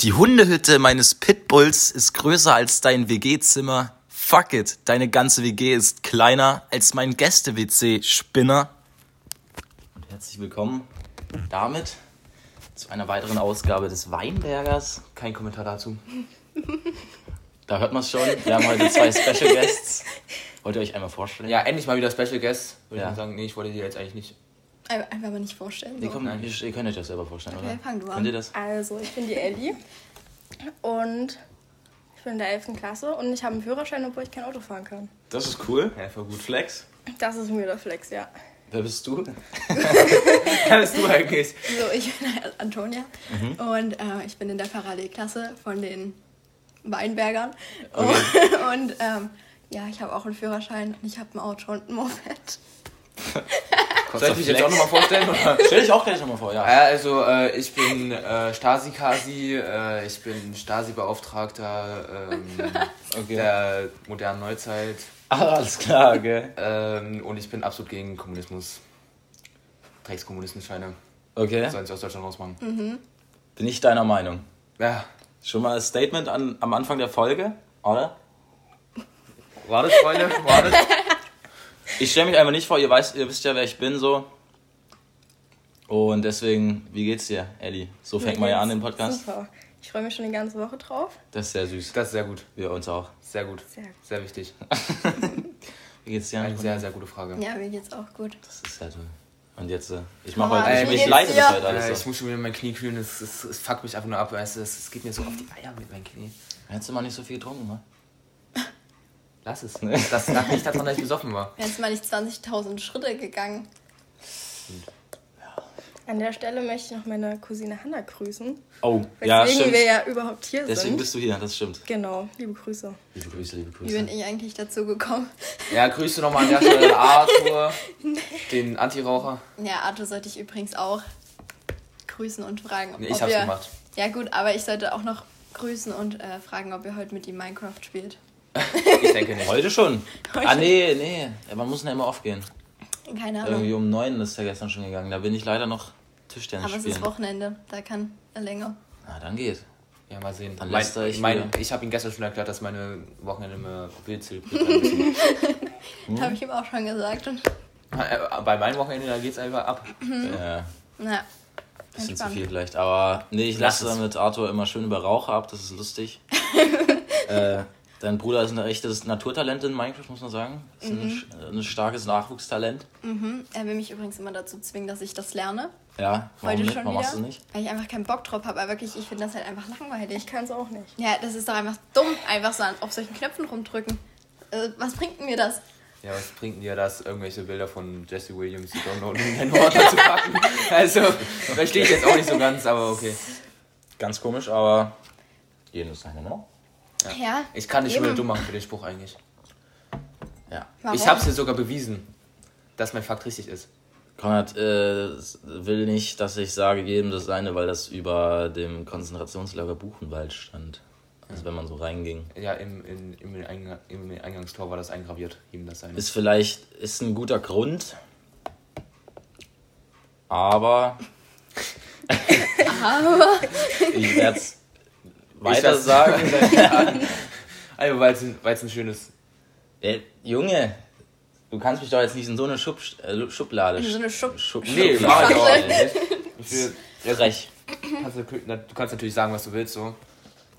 Die Hundehütte meines Pitbulls ist größer als dein WG-Zimmer. Fuck it, deine ganze WG ist kleiner als mein Gäste-WC, Spinner. Und herzlich willkommen damit zu einer weiteren Ausgabe des Weinbergers. Kein Kommentar dazu. Da hört man es schon. Wir haben heute zwei Special Guests. Wollt ihr euch einmal vorstellen? Ja, endlich mal wieder Special Guest. Würde Ja. ich sagen, nee, ich wollte dir jetzt eigentlich nicht. Ein- Einfach mal nicht vorstellen. Ihr, So. kommt, ihr, ihr könnt euch das selber vorstellen, Okay, oder? fang du an. Könnt ihr das? Also, ich bin die Ellie und ich bin in der 11. Klasse und ich habe einen Führerschein, obwohl ich kein Auto fahren kann. Das ist cool. Ja, voll gut. Flex. Das ist mir der Flex, ja. Wer bist du? Ja, bist du eigentlich. So, ich bin Antonia Mhm. und äh, ich bin in der Parallelklasse von den Weinbergern. Okay. Und ähm, ja, ich habe auch einen Führerschein und ich habe ein Auto und ein Moped. Soll ich mich jetzt auch nochmal vorstellen? Oder? Stell dich auch gleich nochmal vor, ja. Ja, also äh, ich bin äh, Stasi-Kasi, äh, ich bin Stasi-Beauftragter ähm, Okay. der modernen Neuzeit Ah, alles klar, gell? ähm, und ich bin absolut gegen Kommunismus. Dreckskommunistenscheine. Okay. Sollen sie aus Deutschland rausmachen. Bin ich deiner Meinung. Ja, Schon mal ein Statement an, am Anfang der Folge, oder? wartet, Freunde, wartet. Ich stelle mich einfach nicht vor, ihr, weißt, ihr wisst ja, wer ich bin, so. Und deswegen, wie geht's dir, Ellie? So fängt man ja an den Podcast. Super. Ich freue mich schon die ganze Woche drauf. Das ist sehr süß. Das ist sehr gut, Wir uns auch. sehr gut, Sehr gut. sehr wichtig. Wie geht's dir? Eine sehr, sehr gute Frage. Ja, mir geht's auch gut. Das ist sehr toll. Und jetzt, äh, ich mache heute, wie ich, ich leite das heute alles Äh, ich muss schon wieder mein Knie kühlen, es, es, es fuckt mich einfach nur ab, weißt du, es, es geht mir so auf die Eier mit meinem Knie. Hättest du mal nicht so viel getrunken, ne? Lass es. Das lag nicht daran, dass ich besoffen war. Jetzt mal nicht 20.000 Schritte gegangen. An der Stelle möchte ich noch meine Cousine Hanna grüßen. Oh, ja, stimmt. wir ja überhaupt hier Deswegen sind. bist du hier, das stimmt. Genau, liebe Grüße. Liebe Grüße, liebe Wie bin Grüße. ich eigentlich dazu gekommen? Ja, grüße nochmal an der Stelle Arthur, den Antiraucher. Ja, Arthur sollte ich übrigens auch grüßen und fragen, Nee, ich ob hab's ihr... gemacht. Ja gut, aber ich sollte auch noch grüßen und äh, fragen, ob ihr heute mit ihm Minecraft spielt. Ich denke nicht. Heute schon. Heute. Ah, nee, nee. Ja, Man muss ja immer aufgehen. Keine Ahnung. Irgendwie um neun ist er gestern schon gegangen. Da bin ich leider noch Tischtennis aber es spielen. ist Wochenende, da kann er länger. Na, dann geht. Ja, mal sehen. Dann mein, er euch mein, ich habe ihm gestern schon erklärt, dass meine Wochenende immer wild zelebriert werden. Hm? Habe ich ihm auch schon gesagt. Und, Äh, Bei meinem Wochenende, da geht's einfach ab. Ja, na, bisschen zu viel vielleicht. Aber nee, ich Lass lasse es. mit Arthur immer schön über Raucher ab. Das ist lustig. äh, dein Bruder ist ein echtes Naturtalent in Minecraft, muss man sagen. Ist ein, sch- ein starkes Nachwuchstalent. mhm. Er will mich übrigens immer dazu zwingen, dass ich das lerne. Ja, warum Heute nicht? schon Warum wieder. machst du nicht? Weil ich einfach keinen Bock drauf habe. Aber wirklich, ich finde das halt einfach langweilig. Ich kann es auch nicht. Ja, das ist doch einfach dumm, einfach so an- auf solchen Knöpfen rumdrücken. Äh, was bringt mir das? Ja, was bringt dir das, irgendwelche Bilder von Jesse Williams zu downloaden und in den Ordner zu packen? Also, verstehe ich jetzt auch nicht so ganz, aber okay. Ganz komisch, aber jedem ist seine, ne? Ja, Ich kann dich schon wieder dumm machen für den Spruch eigentlich. Ja. warum? Ich hab's dir sogar bewiesen, dass mein Fakt richtig ist. Konrad äh, will nicht, dass ich sage, jedem das seine, weil das über dem Konzentrationslager Buchenwald stand. Also wenn man so reinging. Ja, im, in, im, Eingang, im Eingangstor war das eingraviert, ihm das seine. Ist vielleicht, ist ein guter Grund. Aber. ich werde es weiter sagen. Also, weil es ein, weil's ein schönes. Äh, Junge, du kannst mich doch jetzt nicht in so eine Schub, äh, Schublade. In so eine Schub- Schub Nee, Schublade. Ich will, Frech. kannst du, du kannst natürlich sagen, was du willst, so.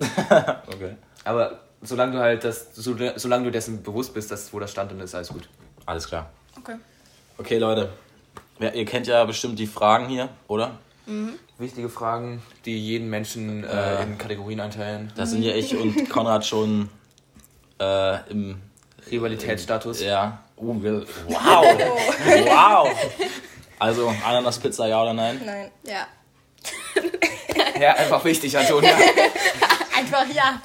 Okay. Aber solange du halt das, so, solange du dessen bewusst bist, dass wo das stand, dann ist alles gut. Alles klar. Okay. Okay, Leute. Ja, ihr kennt ja bestimmt die Fragen hier, oder? Wichtige Fragen, die jeden Menschen Äh. äh, in Kategorien einteilen. Da sind ja ich und Konrad schon äh, im. Rivalitätsstatus. Ja. Wir- wow! wow! Also, Ananas-Pizza, ja oder nein? Nein. Ja. Ja, einfach wichtig, Antonia. Einfach ja.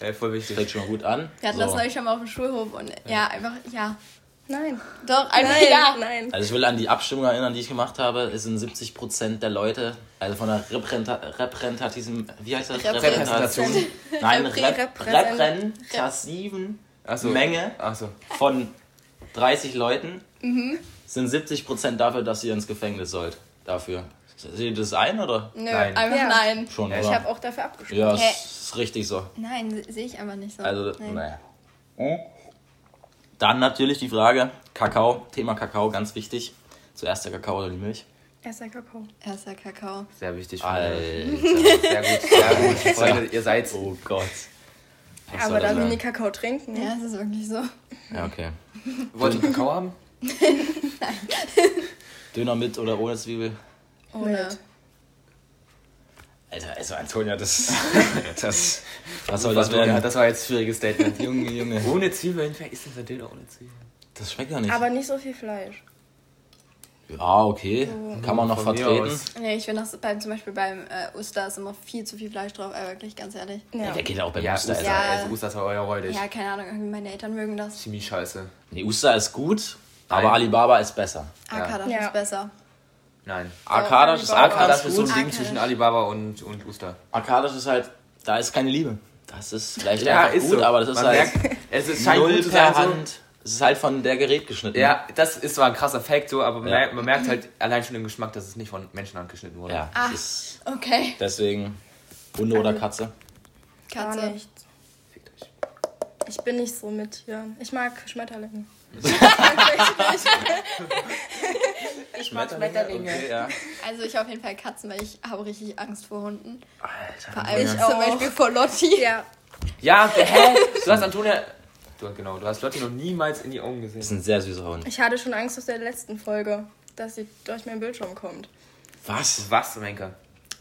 ja, voll wichtig. Fängt schon gut an. Wir hatten So. das neulich schon mal auf dem Schulhof und ja, einfach ja. Nein. Doch, einfach Nein. ja. Nein. Also ich will an die Abstimmung erinnern, die ich gemacht habe. Es sind 70% der Leute, also von der Repräsenta repräsentativen, wie heißt das? Repräsentation. Nein, Reprä- rep repräsent- repräsentativen Achso. Menge Achso. von 30 Leuten sind 70% dafür, dass ihr ins Gefängnis sollt. Dafür. Seht ihr das ein, oder? Nö, Nein. einfach Ja. nein. Schon, Ja, Ich habe auch dafür abgestimmt. Ja, Hä? ist richtig so. Nein, se- sehe ich aber nicht so. Also, Nein. naja. Dann natürlich die Frage, Kakao, Thema Kakao, ganz wichtig. Zuerst der Kakao oder die Milch? Erster Kakao. Erster Kakao. Sehr wichtig. Alter. Sehr gut, sehr gut. Freunde, ihr seid. Oh Gott. Was Aber das da wir werden? nie Kakao trinken. Ja, es ist wirklich so. Ja, okay. Wollt ihr Kakao haben? Döner mit oder ohne Zwiebel? Ohne. Mit. Alter, also Antonia, das. das was soll das werden? Ja, das war jetzt ein schwieriges Statement. Junge, Junge. Ohne Zwiebeln, wer isst denn Sardellen ohne Zwiebeln? Das schmeckt ja nicht. Aber nicht so viel Fleisch. ja, okay. Kann man noch Von vertreten. Nee, ich finde das beim, zum Beispiel beim äh, Oster ist immer viel zu viel Fleisch drauf, äh, wirklich, ganz ehrlich. Ja. Der geht auch beim Ja, Oster. Oster. Ja. also Oster ist euer räudig. Ja, keine Ahnung, irgendwie meine Eltern mögen das. Ziemlich scheiße. Nee, Oster ist gut, aber Nein. Alibaba ist besser. Arkadasch Ja. ist besser. Nein. Arkadasch ist auch Alibaba, ganz das ist so ein Ding Arkadasch. zwischen Alibaba und, und Oster. Arkadasch ist halt, da ist keine Liebe. Das ist vielleicht Ja, einfach ist gut, so. aber das ist Man halt merkt, es ist, null per. Hand. Es ist halt von der Gerät geschnitten. Ja, das ist zwar ein krasser Fact so, aber man, Ja. merkt, man merkt halt allein schon im Geschmack, dass es nicht von Menschenhand geschnitten wurde. Ja, ist Okay. deswegen Hunde oder Katze. Gar Katze. nicht. Fickt euch. Ich bin nicht so mit Tieren. Ich mag Schmetterlinge. Ich mag Schmetterlinge. Okay, ja. Also ich auf jeden Fall Katzen, weil ich habe richtig Angst vor Hunden. Alter. Vor allem Ich zum. Beispiel vor Lotti. Ja. Ja, hä? Du hast Antonia. Du, genau, du hast Lotti noch niemals in die Augen Das ist gesehen. ein sehr süßer Hund. Ich hatte schon Angst aus der letzten Folge, dass sie durch meinen Bildschirm kommt. Was? Was, Menker?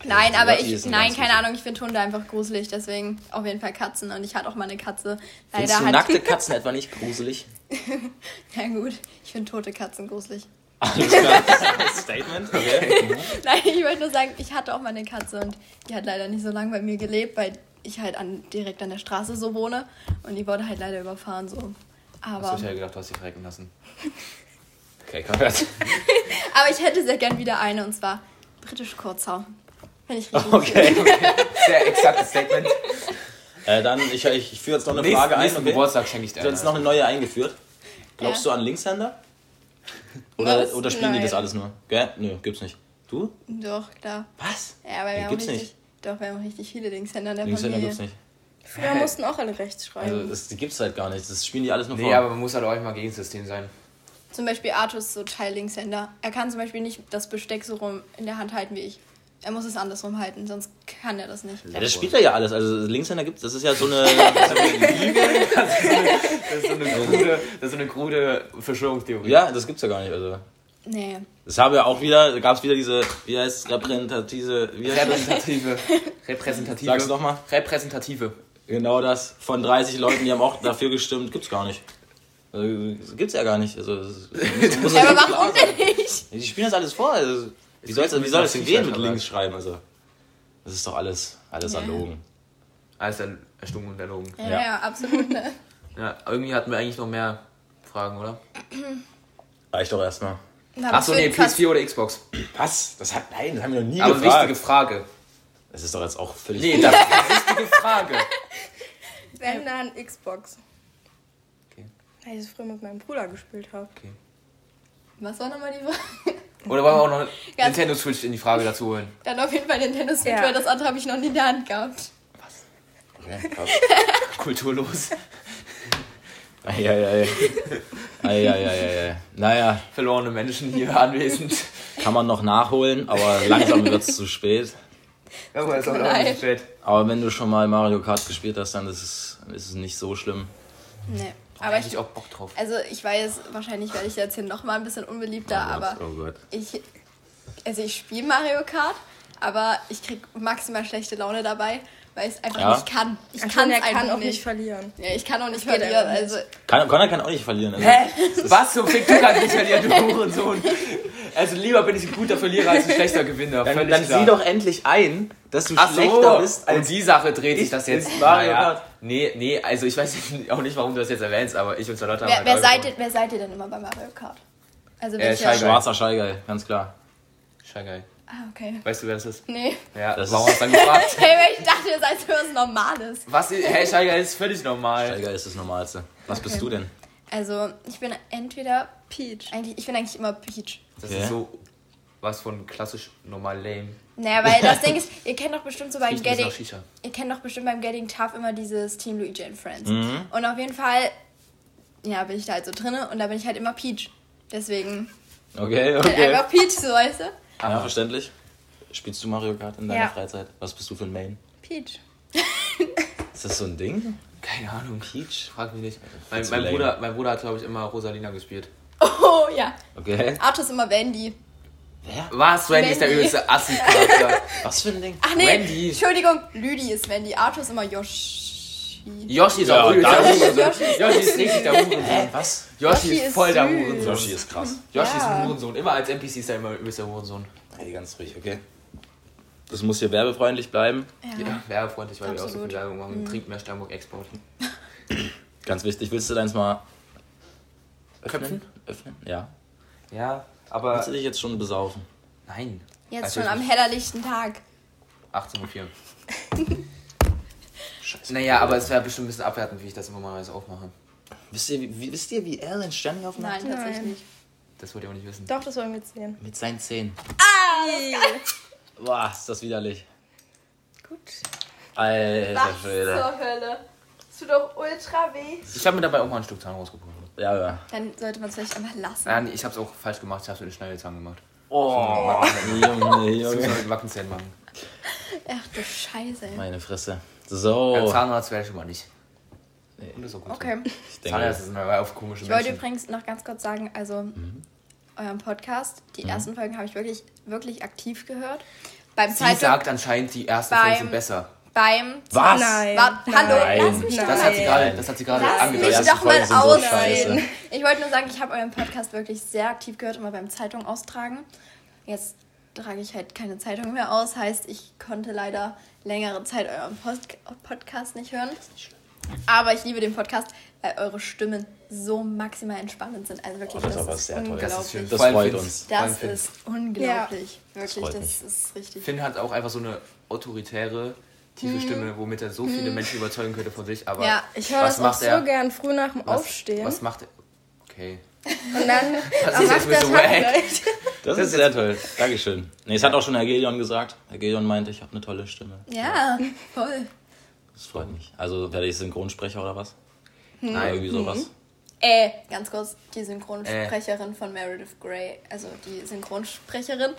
Nein, aber Lotti ich, nein, keine. Ahnung, ich finde Hunde einfach gruselig, deswegen auf jeden Fall Katzen. Und ich hatte auch mal eine Katze. Findest Leider du hat nackte Katzen etwa nicht gruselig? Ja gut, ich finde tote Katzen gruselig. Alles klar. Statement, okay. Nein, ich wollte nur sagen, ich hatte auch mal eine Katze und die hat leider nicht so lange bei mir gelebt, weil ich halt an, direkt an der Straße so wohne und die wurde halt leider überfahren so. Hast Aber, du ja gedacht, du hast dich verrecken lassen. Okay, komm jetzt. aber ich hätte sehr gern wieder eine und zwar britisch Kurzhaar. Finde ich richtig Okay. Sehr exaktes Statement. Äh, dann, ich, ich, ich führe jetzt noch eine Nächsten, Frage ein. nächsten Okay? Geburtstag schenke ich dir Du hast jetzt noch eine. eine neue eingeführt. Glaubst Ja. du an Linkshänder? Oder, Was? oder spielen die Nein. das alles nur? Gell? Nö, gibt's nicht. Du? Doch, klar. Was? Ja, Nee, wir haben gibt's richtig, nicht. Doch, wir haben richtig viele Linkshänder in der Linkshänder Familie. gibt's nicht. Früher mussten auch alle rechts schreiben. Also, das die gibt's halt gar nicht. Das spielen die alles nur Nee, vor. aber man muss halt auch mal gegen das System sein. Zum Beispiel Arthur ist so Teil Linkshänder. Er kann zum Beispiel nicht das Besteck so rum in der Hand halten wie ich. Er muss es andersrum halten, sonst kann er das nicht. ja, das spielt er ja alles. Also, Linkshänder gibt's. Das ist ja so eine. So eine Das ist so eine krude, das ist so eine krude Verschwörungstheorie. ja, das gibt's ja gar nicht. Also. Nee. Das haben wir auch wieder, da gab es wieder diese, wie heißt repräsentative, wie heißt das? Repräsentative. Repräsentative. Sag's doch mal. Repräsentative. Genau das. Von 30 Leuten, die haben auch dafür gestimmt, gibt's gar nicht. Also, das gibt's ja gar nicht. Also, das ist- muss Ja, aber das warum denn nicht? Die spielen das alles vor. Also, wie, soll's, wie soll das denn gehen mit links schreiben? Also, das ist doch alles, alles Ja. erlogen. Alles erstunken und erlogen. Ja, Ja. ja, absolut. Ne? Ja, irgendwie hatten wir eigentlich noch mehr Fragen, oder? Reicht doch erstmal. Aber Achso, nee, wird fast- PS4 oder Xbox? Was? Das hat, nein, das haben wir noch nie Aber gefragt. wichtige Frage. Das ist doch jetzt auch völlig. Nee, das ist eine wichtige Frage. Wenn dann Xbox. Okay. Weil ich das früher mit meinem Bruder gespielt habe. Was war nochmal die Frage? Oder wollen wir auch noch Ganz- Nintendo Switch in die Frage dazu holen? Dann auf jeden Fall Nintendo Switch, Ja. weil das andere habe ich noch nie in der Hand gehabt. Okay, krass. Kulturlos. Eieiei. Eieiei. Naja, Verlorene Menschen hier anwesend. kann man noch nachholen, aber langsam wird's zu spät. Aber ist auch leid. nicht spät. Aber wenn du schon mal Mario Kart gespielt hast, dann ist es, ist es nicht so schlimm. Nee. Aber ich, ich auch Bock drauf. also ich weiß, wahrscheinlich werde ich jetzt hier nochmal ein bisschen unbeliebter, oh Gott, aber oh Gott. ich, also ich spiele Mario Kart, aber ich krieg maximal schlechte Laune dabei, weil ich es einfach Ja? nicht kann. Ich kann es kann auch nicht nicht. verlieren. Ja, ich kann auch nicht verlieren. Also Kann, Connor kann auch nicht verlieren. Also. Hä? Was zum Fick, du kannst nicht verlieren, du Hurensohn. Also lieber bin ich ein guter Verlierer als ein schlechter Gewinner. Dann, Völlig dann klar. sieh doch endlich ein, dass du Ach so, schlechter bist um als die Sache dreht sich ich das jetzt. Mario Naja. Nee, nee, also ich weiß auch nicht, warum du das jetzt erwähnst, aber ich und Charlotte haben wer, halt wer, seid ihr, wer seid ihr denn immer bei Mario Kart? Also Äh? Scheigeil. schwarzer Scheigeil, ganz klar. Scheigeil. ah, okay. Weißt du, wer das ist? Nee. Ja, Das warum ist- hast du dann gefragt? Hey, ich dachte, ihr seid so was Normales. Was? Hey, Scheigeil ist völlig normal. Scheigeil ist das Normalste. Was bist du denn? Also, ich bin entweder Peach. eigentlich, ich bin eigentlich immer Peach. Das Okay. ist so was von klassisch normal lame. Naja, weil das Ding ist, ihr kennt doch bestimmt so beim Getting, ihr kennt doch bestimmt beim Getting Tough immer dieses Team Luigi and Friends. Mhm. Und auf jeden Fall, ja, bin ich da halt so drinne und da bin ich halt immer Peach. Deswegen Okay, halt okay. einfach Peach, so weißt du? Ja, verständlich. Spielst du Mario Kart in deiner Ja. Freizeit? Was bist du für ein Main? Peach. Ist das so ein Ding? Keine Ahnung. Peach? Frag mich nicht. Mein, mein. Bruder, mein Bruder hat, glaube ich, immer Rosalina gespielt. Oh ja. Okay. Arthur ist immer Wendy. Wer? Was? Randy ist der Wendy. übelste Assi-Charakter. Was für ein Ding? Ach nee, Wendy. Entschuldigung, Lüdi ist Wendy. Arthur ist immer Yoshi. Yoshi ist Ja, auch das- Hurensohn. Yoshi ist Yoshi ist richtig der Hurensohn. Hä? Was? Yoshi Yoshi ist ist voll der süß. Hurensohn. Yoshi ist krass. Yoshi ist Ja. ein Hurensohn. Immer als NPC ist er immer übelst der Hurensohn. Hey, ganz ruhig, okay. Das muss hier werbefreundlich bleiben. Ja. Ja, werbefreundlich, weil wir auch so Absolut. viel Werbung machen. Trinkt mehr Sternburg Export. Ganz wichtig. Willst du deins mal öffnen? Köpfen? Öffnen? Ja. Ja, aber. Willst du dich jetzt schon besaufen? Nein. Jetzt Also schon am ich- hellerlichten Tag. 18.04 Uhr. Naja, aber es wäre bestimmt ein bisschen abwertend, wie ich das immer mal aufmache. Wisst ihr, wie, wisst ihr, wie er den Sterni aufmacht? Nein, tatsächlich Nein. nicht. Das wollt ihr auch nicht wissen. Doch, das wollen wir jetzt sehen. Mit seinen Zähnen. Ah, Boah, ist das widerlich. Gut. Alter Was Schwede. zur Hölle. Das tut doch ultra weh. Ich habe mir dabei auch mal ein Stück Zahn rausgebrochen. Ja, ja. Dann sollte man es vielleicht einfach lassen. Ja, nee, ich habe es auch falsch gemacht. Ich habe es mit den Schneiderzahn gemacht. Oh, Junge, Ich muss Junge. mal mit Backenzähnen machen. Ach du Scheiße. ey. Meine Fresse. Ja, So. Zahnarzt werde ich schon mal nicht. Nee, Und das ist auch gut. Okay. Ich denke, Zahnärzte sind aber auf komische Ich wollte Menschen. übrigens noch ganz kurz sagen, also euren Podcast, die ersten Folgen habe ich wirklich, wirklich aktiv gehört. Beim Sie Zeitung, sagt anscheinend, die ersten Beim- Folgen sind besser. beim Was? Nein. Wart, hallo, Nein. lass mich Nein. Das hat sie gerade, das hat sie gerade Lass angedeutet. mich doch mal sind so. Ich wollte nur sagen, ich habe euren Podcast wirklich sehr aktiv gehört, immer beim Zeitung austragen. Jetzt trage ich halt keine Zeitung mehr aus, heißt, ich konnte leider längere Zeit euren Post Podcast nicht hören. Aber ich liebe den Podcast, weil eure Stimmen so maximal entspannend sind. Also wirklich, Oh, das ist das, aber ist sehr toll. unglaublich. Das ist schön. Das freut uns. Das Finn. ist unglaublich. Wirklich, freut das mich. ist richtig. Finn hat auch einfach so eine autoritäre, tiefe Stimme, womit er so viele Menschen überzeugen könnte von sich. Aber Ja, Ich höre was das auch macht so er? gern früh nach dem Was, Aufstehen. was macht er? Okay. Und dann Das ist jetzt macht der so wack. Das ist sehr toll. Dankeschön. Nee, es hat auch schon Herr Gelion gesagt. Herr Gelion meinte, ich habe eine tolle Stimme. Ja, voll. Das freut mich. Also werde ich Synchronsprecher oder was? Oder Nein. irgendwie sowas. Äh, ganz kurz, die Synchronsprecherin von Meredith Grey, also die Synchronsprecherin,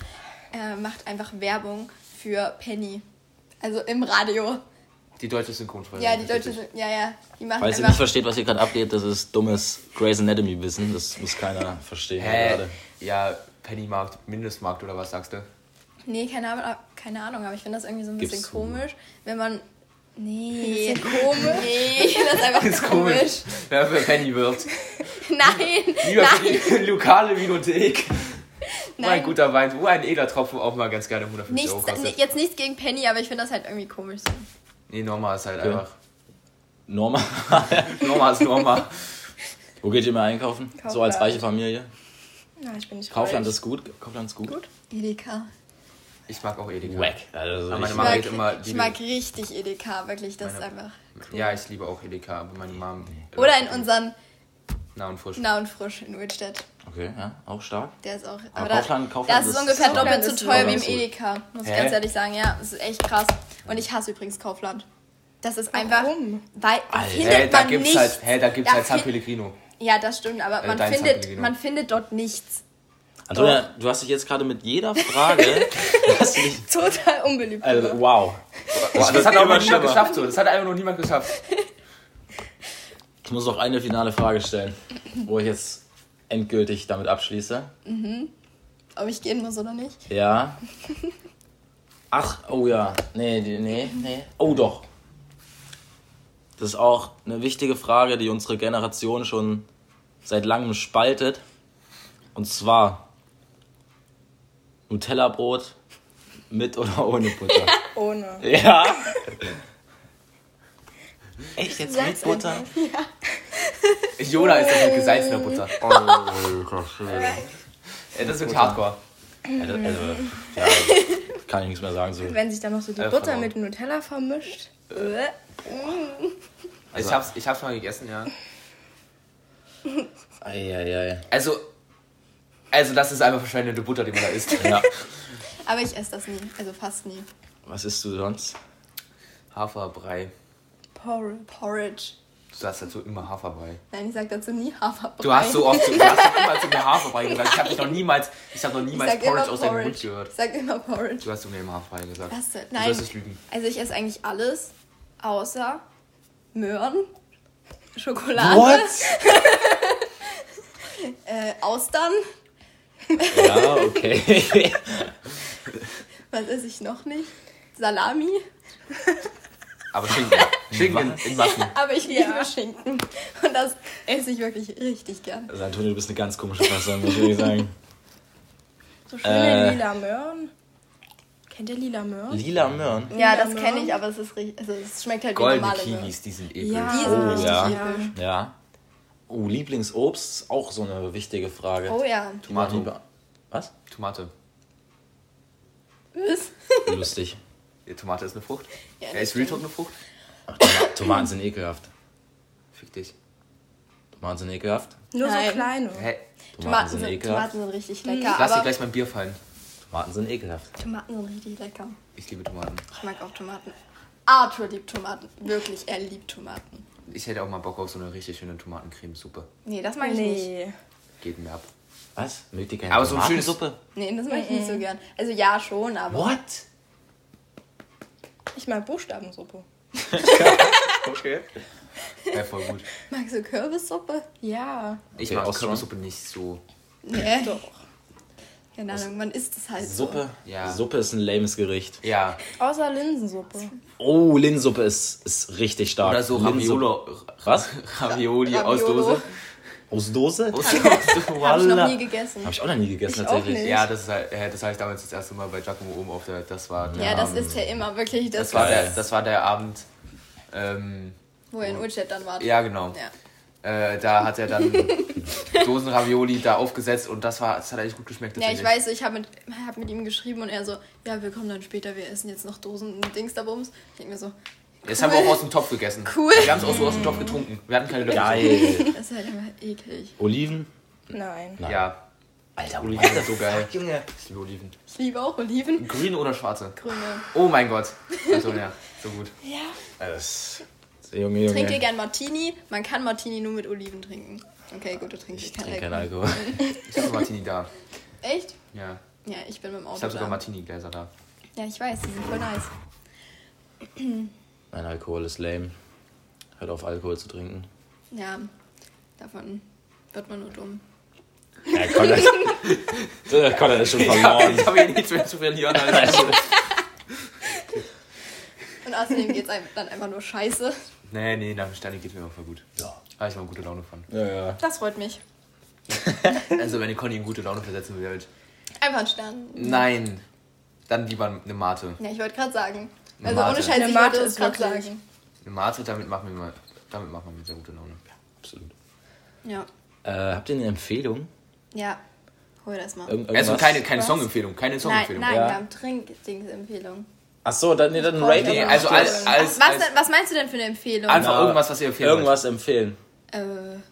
äh, macht einfach Werbung für Penny. Also im Radio. Die deutsche Synchronsprecherin. Ja, die deutsche, ja, ja, die machen Falls ihr nicht versteht, was hier gerade abgeht, das ist dummes Grey's Anatomy Wissen. Das muss keiner verstehen Hä? gerade. Ja, Pennymarkt, Mindestmarkt oder was sagst du? Nee, keine Ahnung, keine Ahnung, aber ich finde das irgendwie so ein bisschen Gib's zu. komisch, wenn man. Nee. komisch? Nee, ich finde das einfach Ist komisch. komisch, wer für Penny wird. Nein, Lieber für nein, die lokale Vinothek. Wo ein nein. guter Wein, wo ein edler Tropfen auch mal ganz gerne 150 Nichts, Euro kostet. jetzt nichts gegen Penny, aber ich finde das halt irgendwie komisch so. Nee, Norma ist halt Okay. einfach. Normal. Norma ist Norma. Wo geht ihr mal einkaufen? So Kaufland. als reiche Familie. Na, ich bin nicht Kaufland reich. ist gut. Kaufland ist gut. Gut. Edeka. Ich mag auch Edeka. Wack. Also Aber meine richtig Mama Ich geht immer. mag, ich mag richtig Edeka, wirklich, das ist Meine- einfach. Ja, ich liebe auch Edeka, aber meine Mom. Oder in unseren Na und frisch. Nah und Frisch in Wittstedt. Okay, ja, auch stark. Der ist auch. Aber da- Kaufland- Kaufland das ist ist- ungefähr Kaufland doppelt so ist teuer wie im ist. Edeka, muss ich Hä? ganz ehrlich sagen. Ja, das ist echt krass. Und ich hasse übrigens Kaufland. Das ist einfach. Warum? Weil da Alter. findet Hä, da man gibt's nichts. halt, hä, da gibt's Da halt San Pellegrino. Ja, das stimmt, aber Äh, man, findet, man findet dort nichts. Antonia, du hast dich jetzt gerade mit jeder Frage. hast du dich, Total unbeliebt. also, wow. Boah, das hat auch noch niemand geschafft so. Das hat einfach noch niemand geschafft. Ich muss noch eine finale Frage stellen, wo ich jetzt endgültig damit abschließe. Ob ich gehen muss oder nicht. Ja. Ach, oh ja. Nee, nee, nee. Oh doch. Das ist auch eine wichtige Frage, die unsere Generation schon seit langem spaltet. Und zwar Nutella-Brot mit oder ohne Butter? Ohne. ja. Echt jetzt mit Butter? Jona ist das mit gesalzener Butter. Schwede. Ey, das wird hardcore. Also, also, ja, kann ich nichts mehr sagen. So. Wenn sich dann noch so die Äh, Butter verloren. mit dem Nutella vermischt. Äh. Ich hab's, ich hab's mal gegessen, ja. Eieiei. Also, Also das ist einfach verschwendete Butter, die man da isst. Ja. Aber ich esse das nie, also fast nie. Was isst du sonst? Haferbrei. Porridge. Porridge. Du sagst dazu immer Haferbrei. Nein, ich sag dazu nie Haferbrei. Du hast so oft, du hast doch immer zu mir Haferbrei gesagt. Ich habe dich noch niemals, ich habe noch niemals Porridge aus deinem Mund Porridge. gehört. Ich sag immer Porridge. Du hast zu mir immer Haferbrei gesagt. Was denn? Du Nein. wirst es lügen. Also ich esse eigentlich alles, außer Möhren, Schokolade, äh, Austern. Ja, okay. Was esse ich noch nicht? Salami. Aber Schinken. Schinken in, Massen. Aber ich Ja. liebe Schinken. Und das esse ich wirklich richtig gern. Also Antonio, du bist eine ganz komische Person, muss ich wirklich sagen. So schöne Äh. lila Möhren. Kennt ihr lila Möhren? Lila Möhren. Ja, das Möhren. kenne ich, aber es ist richtig, also es schmeckt halt wie Goldene normale Möhren. Kiwis, die sind eklig. Ja. Die sind Oh, richtig ja. eklig. Ja. Oh, Lieblingsobst ist auch so eine wichtige Frage. Oh ja. Tomato. Was? Tomate. Was? Lustig. Ja, Tomate ist eine Frucht. Ja, ist Real. Talk eine Frucht? Ach, Toma Tomaten sind ekelhaft. Fick dich. Tomaten sind ekelhaft. Nur Nein. so kleine. Hä? Tomaten, Tomaten sind sind, ekelhaft. Tomaten sind richtig lecker, Lass dir gleich mein Bier fallen. Tomaten sind ekelhaft. Tomaten sind richtig lecker. Ich liebe Tomaten. Ich mag auch Tomaten. Arthur liebt Tomaten. Wirklich, er liebt Tomaten. Ich hätte auch mal Bock auf so eine richtig schöne Tomatencremesuppe. Nee, das mag ich nicht. Nee. Geht mir ab. Was? Mögt ihr keine Aber so ein schönes- Tomatensuppe? Nee, das mag ich nicht so gern. Also ja, schon, aber. What? Ich mag Buchstabensuppe. Okay. Wäre voll gut. Magst du Kürbissuppe? Ja. Ich Okay, mag Austria? Kürbissuppe nicht so. Nee. Doch. Keine Ahnung, man isst es halt Suppe? Ja. Suppe ist ein lames Gericht. Ja. Außer Linsensuppe. Oh, Linsensuppe ist, ist richtig stark. Oder so Raviolo. Was? Ravioli aus Raviolo. Dose. Aus Dose? Aus so. Hab ich noch nie gegessen. Hab ich auch noch nie gegessen, Ich tatsächlich. Ja, das ist halt, äh, das habe ich damals das erste Mal bei Giacomo oben auf der, das war der Ja, das Abend. ist ja immer wirklich das, das war der, das war der Abend, ähm, wo er in Ulchet dann war. ja genau. Ja. Äh, da hat er dann Dosenravioli da aufgesetzt und das war, das hat eigentlich gut geschmeckt. Ja, ich weiß, ich habe mit, hab mit ihm geschrieben und er so, ja, wir kommen dann später, wir essen jetzt noch Dosen und Dings da Bums. Ich denke mir so, Jetzt haben wir auch aus dem Topf gegessen. Cool. Wir haben es auch so aus dem Topf getrunken. Wir hatten keine Löffel. Geil. das ist halt immer eklig. Oliven? Nein. Ja, Alter, Oliven what sind so geil. fuck, Junge. Ich liebe Oliven. Ich liebe auch Oliven. Grüne oder schwarze? Grüne. Oh mein Gott. Also ja, so gut. Das, Junge, Junge. Trinkt ihr gern Martini? Man kann Martini nur mit Oliven trinken. Okay, gut, du trinkst ich keinen trinke keinen Alkohol. Alkohol. Ich habe Martini da. Echt? Ja. Ja, ich bin mit dem Ich Auto habe sogar. Martini-Gläser da. Ja, ich weiß, die sind voll nice. Mein Alkohol ist lame. Hört auf, Alkohol zu trinken. Ja, davon wird man nur dumm. Ja, Conor, der Conor ist schon verloren. Ich habe hier nichts mehr zu verlieren. Alter. Und außerdem geht's einem dann einfach nur scheiße. Nee, nee, nach dem Sterni geht mir auch voll gut. Ja. Habe ich mal gute Laune von. Ja, ja. Das freut mich. Also, wenn ihr Conny in gute Laune versetzen wollt. Einfach ein Stern. Nein. Dann lieber eine Mate. Ja, ich wollte gerade sagen. Eine Also Mate. ohne Scheiß, Eine ich Mate ist gerade sagen. Eine Mate, damit machen wir mal, damit machen wir mir sehr gute Laune. Absolut. Ja. Äh, habt ihr eine Empfehlung? Ja. Hol das mal. Irgend Also irgendwas? keine, keine Was? Songempfehlung, keine Nein, Songempfehlung. nein, Ja. wir haben Trinkdings-Empfehlung. Ach so, dann, nee, dann rate Nee, also als, als, Was, als denn, was meinst du denn für eine Empfehlung? einfach Ja, irgendwas, was ihr empfehlen wollt. Irgendwas empfehlen. Äh,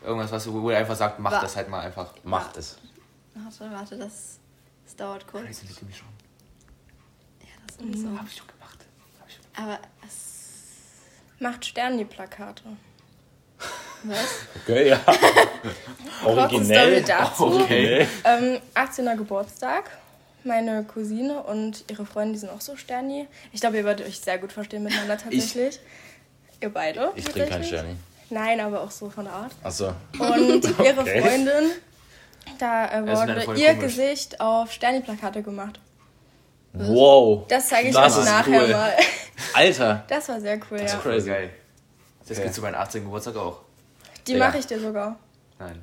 Irgendwas, was ihr, wo ihr einfach sagt, macht Wa- das halt mal einfach. Macht es. warte, warte, das, das dauert kurz. Crazy Little Me schon. Ja, das ist so. Hab ich schon gemacht. Hab ich schon Aber es. Macht Sterni-Plakate. Was? Okay, ja. Kurze Story Originell. dazu. Okay. Ähm, 18. Geburtstag. Meine Cousine und ihre Freundin, die sind auch so Sterni. Ich glaube, ihr werdet euch sehr gut verstehen miteinander tatsächlich. Ihr beide? Ich trinke keinen tatsächlich? Sterni. Nein, aber auch so von der Art. Ach so. Und ihre Okay. Freundin, da äh, Das ist wurde ihr komisch. Gesicht auf Sterni-Plakate gemacht. Wow. Das zeige ich Das euch ist nachher cool. mal. Alter. Das war sehr cool, ja. Voll Crazy. geil. Das Okay. geht zu meinem 18. Geburtstag auch. Die mache ich dir sogar. Nein.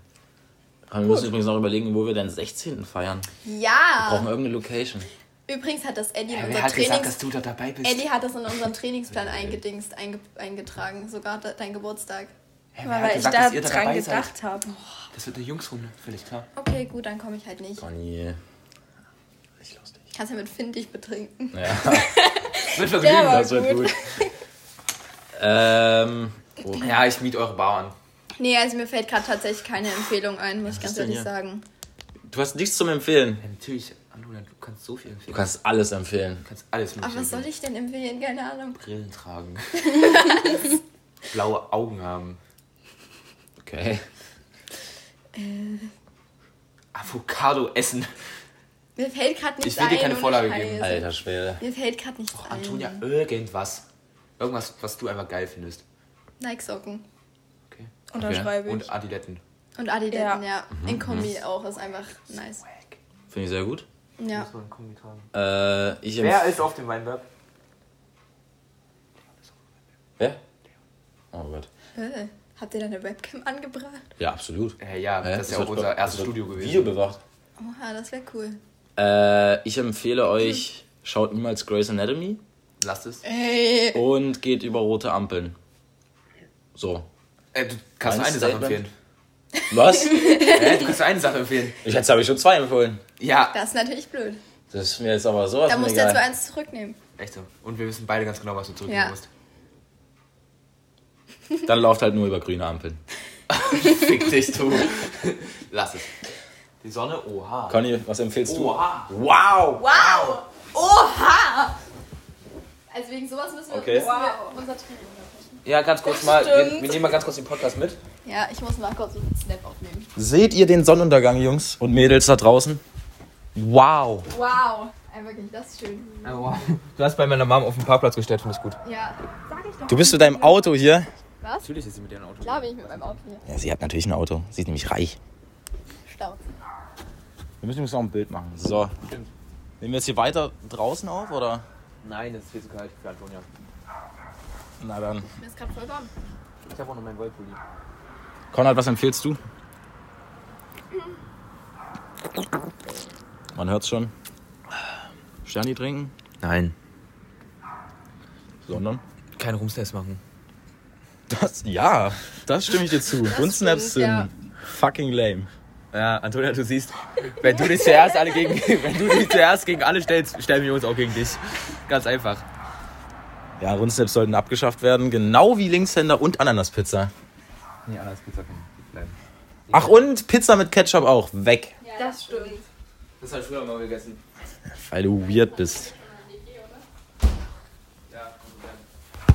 Wir müssen übrigens noch überlegen, wo wir den 16. feiern. Wir Ja! brauchen irgendeine Location. Übrigens hat das Eddie in unser hat gesagt, Trainings. dass du da dabei bist? Eddie hat das in unseren Trainingsplan eingedingst, einge eingetragen. Sogar de dein Geburtstag. Wer Weil ich gesagt, da ihr dran gedacht habe. Das wird eine Jungsrunde, völlig klar. Okay, gut, dann komme ich halt nicht. Conny. Richtig lustig. Kannst ja mit Findig betrinken. Ja, Mit Vergnügen. das wird gut. gut. ähm. Wo? Ja, ich miete eure Bar an. Nee, also mir fällt gerade tatsächlich keine Empfehlung ein, muss ich ganz ehrlich hier? sagen. Du hast nichts zum Empfehlen. Ja, natürlich, Antonia, du kannst so viel empfehlen. Du kannst alles empfehlen. Du kannst alles Aber was soll ich denn empfehlen? Keine Ahnung. Brillen tragen. Blaue Augen haben. Okay. Avocado essen. Mir fällt gerade nichts Ich will dir ein. keine Vorlage Scheiße. geben. Alter Schwede. Mir fällt gerade nichts Oh, ein. Antonia, irgendwas. Irgendwas, was du einfach geil findest. Nike-Socken. Okay. Unterschreibe ich. Und Adiletten. Und Adiletten, ja. Ja. In Kombi auch. Ist einfach nice. Finde ich sehr gut. Ja. Muss man Kombi tragen. Äh, ich Wer ist auf dem Weinberg? Wer? Oh Gott. Äh, habt ihr da eine Webcam angebracht? Ja, absolut. Äh, ja, das ist ja auch unser erstes Studio gewesen. Video bewacht. Oha, das wäre cool. Äh, ich empfehle euch, schaut niemals Grey's Anatomy Lasst es. Ey. und geht über rote Ampeln. So. Äh, du kannst eine Sache empfehlen. Was? Äh, du kannst nur eine Sache empfehlen. Ich jetzt habe ich schon zwei empfohlen. Ja. Das ist natürlich blöd. Das ist mir jetzt aber sowas Da musst du jetzt nur eins zurücknehmen. Echt so. Und wir wissen beide ganz genau, was du zurücknehmen Ja. musst. Dann lauft halt nur über grüne Ampeln. Fick dich, du. Lass es. Die Sonne, oha. Conny, was empfiehlst du? Oha. Wow! Wow! Oha! Also wegen sowas müssen wir, Okay. müssen wir unser Training unterbrechen. Ja, ganz kurz mal. Wir, wir nehmen mal ganz kurz den Podcast mit. Ja, ich muss mal kurz einen Snap aufnehmen. Seht ihr den Sonnenuntergang, Jungs und Mädels da draußen? Wow! Wow! Ey, wirklich, das ist schön. Du hast bei meiner Mom auf dem Parkplatz gestellt, finde ich gut. Ja, sag ich doch. Du bist mit deinem Auto hier? Was? Natürlich ist sie mit ihrem Auto. Klar bin ich mit meinem Auto hier. Ja, sie hat natürlich ein Auto. Sie ist nämlich reich. Stauzen. Wir müssen uns noch ein Bild machen. So. Stimmt. Nehmen wir jetzt hier weiter draußen auf, oder? Nein, das ist viel zu kalt für Antonia. Na dann. Mir ist gerade voll warm. Ich habe auch noch meinen Wollpulli. Konrad, was empfiehlst du? Man hört's schon. Sterni trinken? Nein. Sondern? Kein Rumstest machen. Das, ja, das stimme ich dir zu. Bundsnaps sind stimmt, ja. fucking lame. Ja, Antonia, du siehst, wenn du dich zuerst alle gegen, wenn du dich zuerst gegen alle stellst, stellen wir uns auch gegen dich. Ganz einfach. Ja, Rundsnaps sollten abgeschafft werden, genau wie Linkshänder und Ananaspizza. Nee, alles Pizza kann bleiben. Ach, und Pizza mit Ketchup auch. Weg. Das stimmt. Das habe ich früher mal gegessen. Weil du weird bist.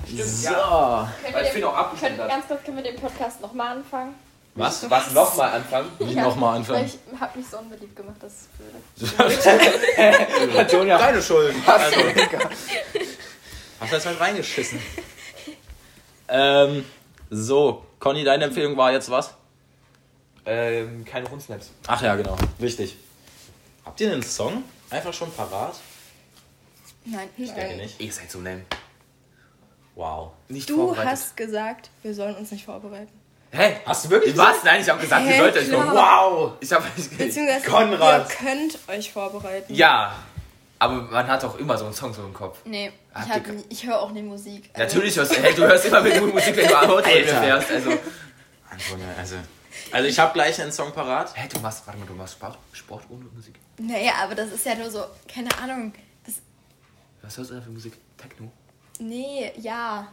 Ja. So. Weil ich finde auch abgestimmt Können, hat. ganz kurz können wir den Podcast nochmal anfangen? Was? Was nochmal anfangen? Wie nochmal anfangen? Weil ich hab mich so unbeliebt gemacht, das ist blöd. Antonia. Deine Schuld. Also, hast du jetzt halt reingeschissen? ähm, so, Conny, deine Empfehlung war jetzt was? Ähm, keine Rundsnaps. Ach ja, genau. Wichtig. Habt ihr einen Song einfach schon parat? Nein, Ich denke nicht. Ihr seid so lame. Wow. Nicht Du hast gesagt, wir sollen uns nicht vorbereiten. Hä? Hast du wirklich? Was? Nein, ich habe gesagt, ihr sollt euch. Wow! Ich habe Beziehungsweise Konrad. ihr könnt euch vorbereiten. Ja. Aber man hat doch immer so einen Song so im Kopf. Nee, Habt ich, ihr- nie- ich höre auch nie Musik. Also, Natürlich hörst du, hey, du hörst immer mit Musik, wenn du Auto Alter. fährst. Also, Antonia, also. Also ich habe gleich einen Song parat. hä, du machst, warte mal, du machst Sport, Sport ohne Musik. Naja, aber das ist ja nur so, keine Ahnung. Das, Was hörst du da für Musik? Techno? nee, ja.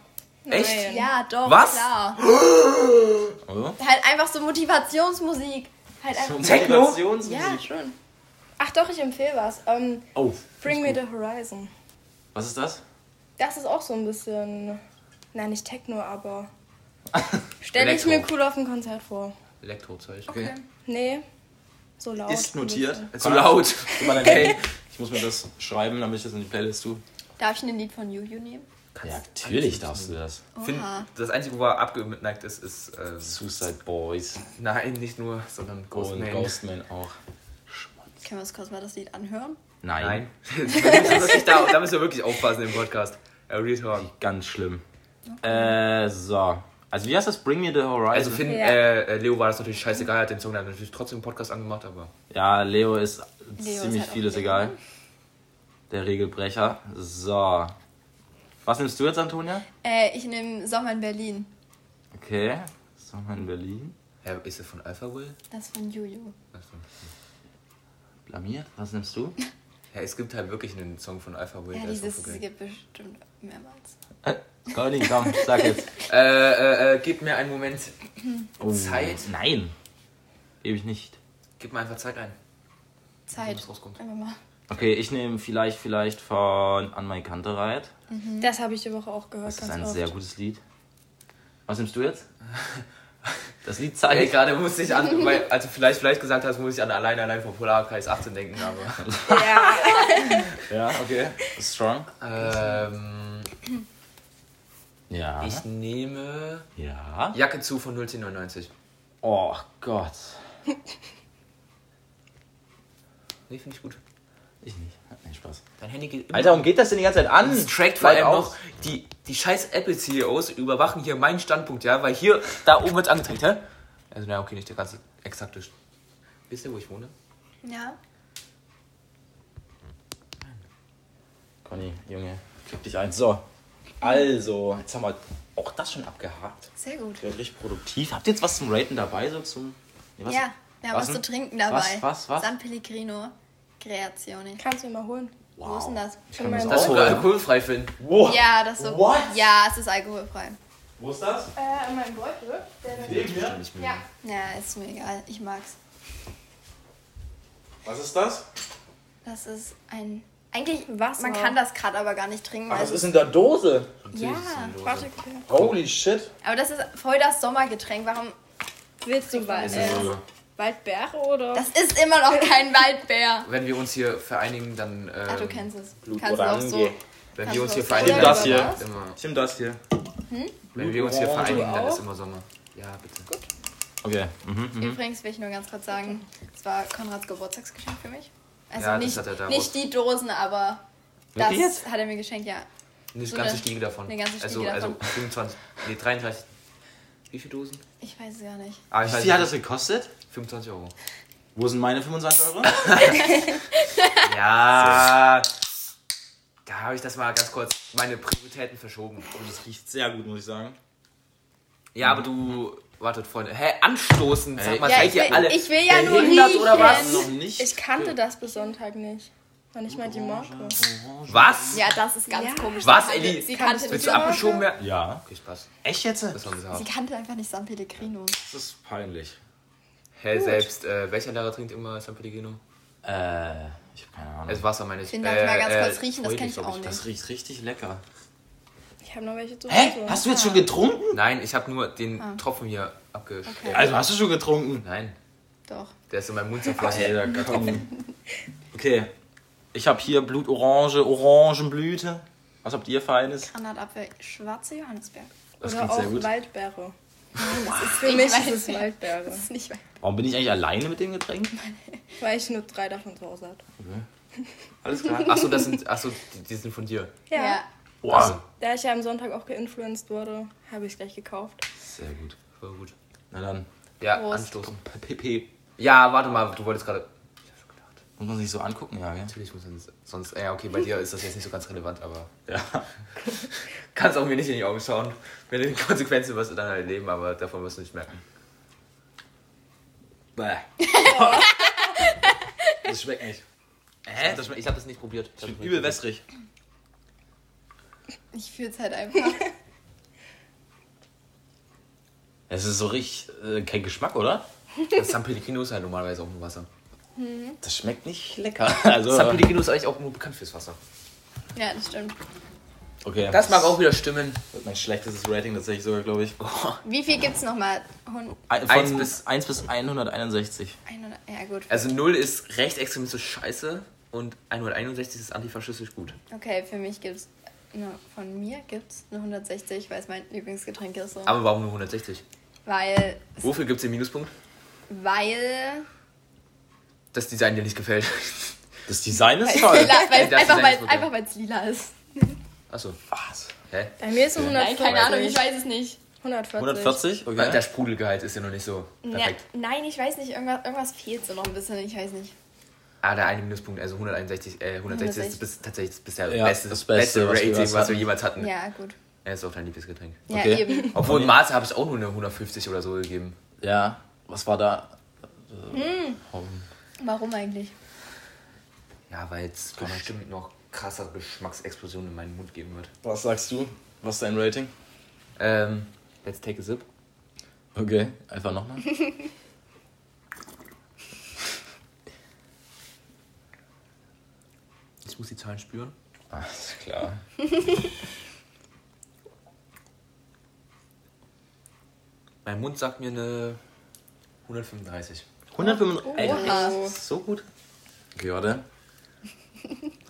Echt? Nein. Ja, doch, Was? klar. Oh. Halt einfach so Motivationsmusik. Halt einfach. Techno? Motivationsmusik. Ja, schon. Ach doch, ich empfehle was. Ähm, Oh. Bring Me the Horizon. Was ist das? Das ist auch so ein bisschen. Nein, nicht Techno, aber. Stelle ich mir cool auf ein Konzert vor. Elektrozeug. Okay. Nee. So laut. Ist notiert. Zu laut. Hey, ich muss mir das schreiben, damit ich das in die Playlist tue. Darf ich ein Lied von Juju nehmen? Ja, natürlich darfst du das. Find, das Einzige, wo er abgeneigt ist, ist. Ähm, Suicide Boys nein, nicht nur, sondern Ghostman. und Ghostman auch. Können wir uns kurz mal das Lied anhören? Nein. Nein. da, da müssen wir wirklich aufpassen im Podcast. Real Talk. Ganz schlimm. Äh, so. Also wie heißt das? Bring Me the Horizon. Also Finn, Ja. äh, Leo war das natürlich scheißegal, er hat den Song dann natürlich trotzdem im Podcast angemacht, aber. ja, Leo ist Leo ist ziemlich halt auch vieles egal. Der Regelbrecher. So. Was nimmst du jetzt, Antonia? Äh, ich nehme Sommer in Berlin. Okay. Sommer in Berlin. Ja, ist das von Alpha Will? Das von Juju. Achso. Blamiert. Was nimmst du? Ja, es gibt halt wirklich einen Song von Alpha Will. Ja, dieses gibt bestimmt mehrmals. Äh, Conny, komm, sag jetzt. Äh, äh, äh, gib mir einen Moment. Oh, Zeit. Nein. Gebe ich nicht. Gib mir einfach Zeit ein. Zeit. was rauskommt. Einfach mal. Okay, ich nehme vielleicht, vielleicht von An My Kantereit. Das habe ich die Woche auch gehört. Das ist ganz ein oft. sehr gutes Lied. Was nimmst du jetzt? Das Lied Ey, zeigt. gerade musste ich an, weil, als du vielleicht, vielleicht gesagt hast, muss ich an alleine allein vom Polarkreis 18 denken, aber. Ja. Ja, okay. Strong. ähm, Ja. ich nehme Ja. Jacke zu von 01099. Oh Gott. Nee, finde ich gut. Ich nicht. Nee, Spaß. Dein Handy geht immer. Alter, warum geht das denn die ganze Zeit an? Das trackt vor allem noch, die, die scheiß Apple-CEOs überwachen hier meinen Standpunkt, ja, weil hier, da oben wird angezeigt, hä? Also, na, okay, nicht der ganze exakte. St- Wisst ihr, wo ich wohne? Ja. Conny, Junge, krieg dich ein. So. Also, jetzt haben wir auch das schon abgehakt. Sehr gut. Wird richtig produktiv. Habt ihr jetzt was zum Raten dabei? So zum. Nee, was? Ja, wir haben Was was, zu trinken dabei. Was, was, was? San Pellegrino Creazione. Kannst du ihn mal holen? Wo ist denn das? Das meinem Das ist Oh. sogar alkoholfrei finden. Wow. Ja, das ist so. What? Ja, es ist alkoholfrei. Wo ist das? Äh, in meinem Beutel. Der da Neben mir? Ja. Ja, ist mir egal. Ich mag's. Was ist das? Das ist ein. Eigentlich, Wasser. man kann das gerade aber gar nicht trinken. Was es ist in der Dose? Ja, Warte, Holy shit. aber das ist voll das Sommergetränk. Warum? willst du Ist äh, Waldbeere oder? Das ist immer noch kein Waldbär. Wenn wir uns hier vereinigen, dann. Ähm, Ach, du kennst es. Blut kannst du auch so. Orange. Wenn kannst wir uns hier vereinigen, so das dann hier. ist immer. Ich nehm das hier. Wenn wir uns hier Orange vereinigen, dann ist immer Sommer. Ja, bitte. Okay. Mhm, mhm. Übrigens will ich nur ganz kurz sagen, es war Konrads Geburtstagsgeschenk für mich. Also Ja, das nicht, hat er daraus- nicht die Dosen, aber das Wirklich jetzt? hat er mir geschenkt, ja. Eine So ganze eine- Stiege davon. eine ganze also, Stiege also davon. 25, nee, 33. Wie viele Dosen? Ich weiß es gar nicht. Ah, ich Wie viel hat das gekostet? 25 Euro. Wo sind meine 25 Euro? Ja. Da habe ich das mal ganz kurz meine Prioritäten verschoben. Und das riecht sehr gut, muss ich sagen. Ja, aber du. Wartet, Freunde. Hä, anstoßen. Sag mal, Ja, seid ich ihr will- alle ich will ja nur behindert oder was? riechen. Noch nicht. Ich kannte das bis Sonntag nicht. War nicht mal die Marke. Was? Ja, das ist ganz Ja. komisch. Was, Sie kannte- Elli? Sie kannte, Willst du nicht, abgeschoben werden? Ja. Okay, Spaß. Echt jetzt? Das wir sie kannte einfach nicht San Pellegrino. Das ist peinlich. Hä, selbst, äh, welcher Lehrer trinkt immer San Pellegrino? Äh, ich hab keine Ahnung. Also Wasser meine ich. Den darf ich mal ganz kurz riechen, das Freudig, kenn ich auch nicht. das riecht richtig lecker. Ich habe noch welche zu Hä? Hause. Hast du jetzt schon getrunken? Nein, ich habe nur den Tropfen hier abgesch... Okay. Also hast du schon getrunken? Nein, Doch. der ist in meinem Mund zerflossen. Alter, komm. Okay. Ich habe hier Blutorange, Orangenblüte. Was habt ihr Feines? Granatapfel, schwarze Johannisbeer. Das Oder klingt sehr auch gut. Waldbeere. Für nicht mich ist es Waldbeere. Waldbeere. Das ist nicht weit. Warum bin ich eigentlich alleine mit dem Getränk? Weil ich nur drei davon zu Hause hatte. Alles klar. Achso, das sind, achso, die, die sind von dir. Ja. Wow. Da ich ja am Sonntag auch geinfluenced wurde, habe ich es gleich gekauft. Sehr gut. Voll gut. Na dann. Ja, Prost. anstoßen. PP. Ja, warte mal, du wolltest gerade... Ich hab schon gedacht. Muss man sich so angucken, ja, gell? Natürlich muss man sonst... Ja, okay, bei dir ist das jetzt nicht so ganz relevant, aber... Ja. Kannst auch mir nicht in die Augen schauen. Wenn du die Konsequenzen wirst du dann halt leben, aber davon wirst du nicht merken. Bäh. das schmeckt nicht. Hä? Das schmeckt- ich habe das nicht probiert. Das übel nicht wässrig. Ich fühle es halt einfach. Es ist so richtig äh, kein Geschmack, oder? Das San Pellegrino ist halt normalerweise auch nur Wasser. Das schmeckt nicht lecker. Also, San Pellegrino ist eigentlich auch nur bekannt fürs Wasser. ja, das stimmt. Okay. Das mag auch wieder stimmen. mein schlechtestes Rating tatsächlich sogar, glaube ich. Wie viel gibt's nochmal? Hund- Ein- Eins Von bis- 1 bis 161. 100, ja gut. Also 0 ist rechtsextremistisch scheiße und 161 ist antifaschistisch gut. Okay, für mich gibt's eine, von mir gibt's eine 160, weil es mein Lieblingsgetränk ist. So. Aber warum nur 160? Weil, Wofür gibt es den Minuspunkt? weil, Das Design dir nicht gefällt. Das Design ist weil, toll. weil Das einfach weil weil's lila ist. Achso. Was? Hä? Bei mir ist es Nein, 140. keine Ahnung, ich weiß es nicht. 140. 140? Weil Okay. Der Sprudelgehalt ist ja noch nicht so Ja, perfekt. nein, ich weiß nicht, irgendwas, irgendwas fehlt so noch ein bisschen, ich weiß nicht. Ah, der eine Minuspunkt, also 161, äh, 160 ist bis, tatsächlich das bisher Ja, beste, das Beste, beste, was wir Rating, was wir jemals hatten. Ja, gut. Er ist auch dein Lieblingsgetränk. Ja, Okay. eben. Obwohl in Maße habe ich auch nur eine 150 oder so gegeben. Ja, was war da? Warum eigentlich? Ja, weil es bestimmt noch krassere Geschmacksexplosionen in meinen Mund geben wird. Was sagst du? Was ist dein Rating? Ähm, let's take a sip. Okay, einfach nochmal. muss die Zahlen spüren. Alles klar. Mein Mund sagt mir eine 135. 135. Ey, Oha. das ist so gut. Okay, warte.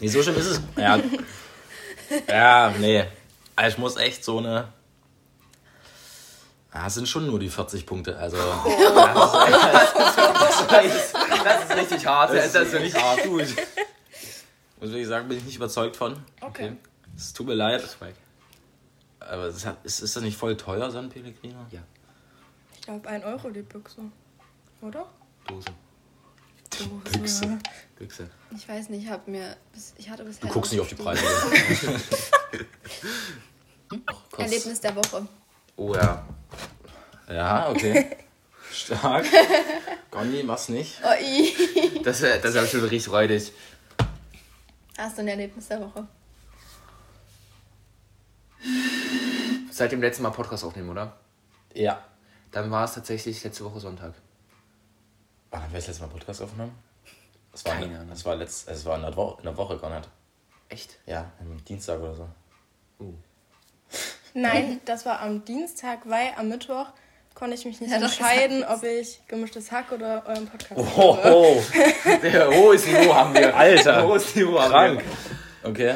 nee, so schlimm ist es. Ja. Ja, nee. Also ich muss echt so eine. Ja, es sind schon nur die 40 Punkte. Also. Das ist richtig hart. Das ist nicht hart. Gut. Muss ich sagen, bin ich nicht überzeugt von. Okay. Es tut mir leid. Aber es hat, ist, ist das nicht voll teuer, San Pellegrino? Ja. Ich glaube, 1 Euro die Büchse. Oder? Dose. Büchse. Büchse. Ich weiß nicht, ich, hab mir ich hatte bisher. Du guckst nicht auf die Preise. Kurz- Erlebnis der Woche. Oh ja. Ja, okay. Stark. Conny, was nicht? Oh. Das, wär- das ist schon richtig freudig. Hast du ein Erlebnis der Woche? Seit dem letzten Mal Podcast aufnehmen, oder? Ja. Dann war es tatsächlich letzte Woche Sonntag. Wann haben wir das letzte Mal Podcast aufgenommen? Das war, Keine eine, Ahnung. das war, letzt, es war in der Woche, in der Woche gar nicht. Echt? Ja, am Dienstag oder so. Uh. Nein, das war am Dienstag, weil am Mittwoch konnte ich mich nicht Ja, entscheiden, das ob ich gemischtes Hack oder euren Podcast Oh, oh. Sehr hohes Niveau haben wir. Alter. Hohes Niveau haben Krank. wir. Okay.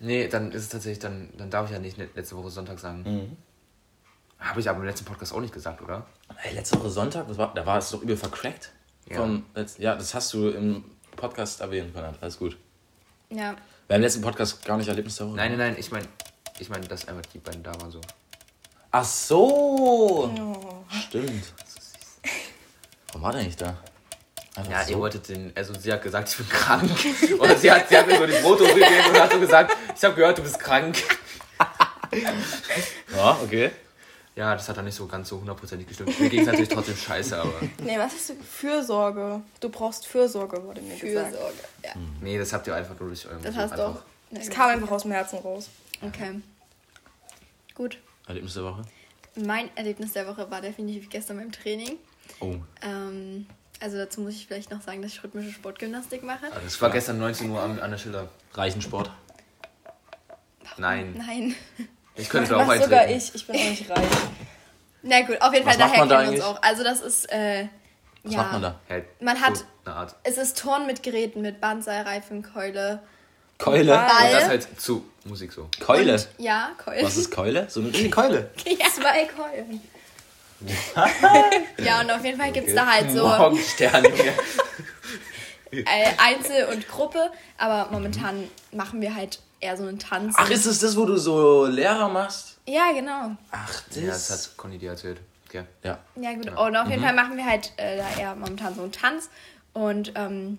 Nee, dann ist es tatsächlich, dann, dann darf ich ja nicht letzte Woche Sonntag sagen. Habe ich aber im letzten Podcast auch nicht gesagt, oder? Ey, letzte Woche Sonntag, was war, da war es doch übel vercrackt. Ja. Vom letzten, ja, das hast du im Podcast erwähnt, Konrad. Alles gut. Ja. Wir haben im letzten Podcast gar nicht Erlebnis Woche. Nein, nein, nein, ich meine, ich meine, dass einfach die beiden da waren so. Ach so. Oh. Stimmt. Warum war der nicht da? Einfach Ja, so. ihr wolltet den, also sie hat gesagt, ich bin krank. Oder sie hat, sie hat mir so die Fotos gegeben und hat so gesagt, ich habe gehört, du bist krank. Ja, okay. Ja, das hat dann nicht so ganz so hundertprozentig gestimmt. Mir ging es natürlich trotzdem scheiße, aber. Nee, was ist Fürsorge? Du brauchst Fürsorge, wurde mir gesagt. Fürsorge. Ja. Nee, das habt ihr einfach nur durch euren Das hast du auch. Es kam einfach aus dem Herzen raus. Okay. Gut. Erlebnis der Woche? Mein Erlebnis der Woche war definitiv gestern beim Training. Oh. Ähm, also dazu muss ich vielleicht noch sagen, dass ich rhythmische Sportgymnastik mache. Also ich war gestern 19 Uhr an, an der Schiller. Reichensport. Nein, Nein. Ich könnte auch Was sogar eintreten. ich, ich bin auch nicht reich. Na gut, auf jeden Was Fall, daher man da kennen wir uns auch. Also das ist, äh, Was ja. macht man da? Halt Man hat- so eine Art. Es ist Turn mit Geräten, mit Bandseil, Reifen, Keule. Keule. Ball. Und das halt zu Musik so. Keule. Und, ja, Keule. Was ist Keule? So eine Keule. ja. Zwei Keulen. ja, und auf jeden Fall gibt es da halt so Morgenstern, äh, Einzel und Gruppe. Aber momentan machen wir halt eher so einen Tanz. Ach, ist es das, wo du so Lehrer machst? Ja, genau. Ach, das. Ja, das hat Conny dir erzählt. Okay. Ja. Ja, gut. Und auf jeden Fall machen wir halt äh, da eher momentan so einen Tanz. Und ähm,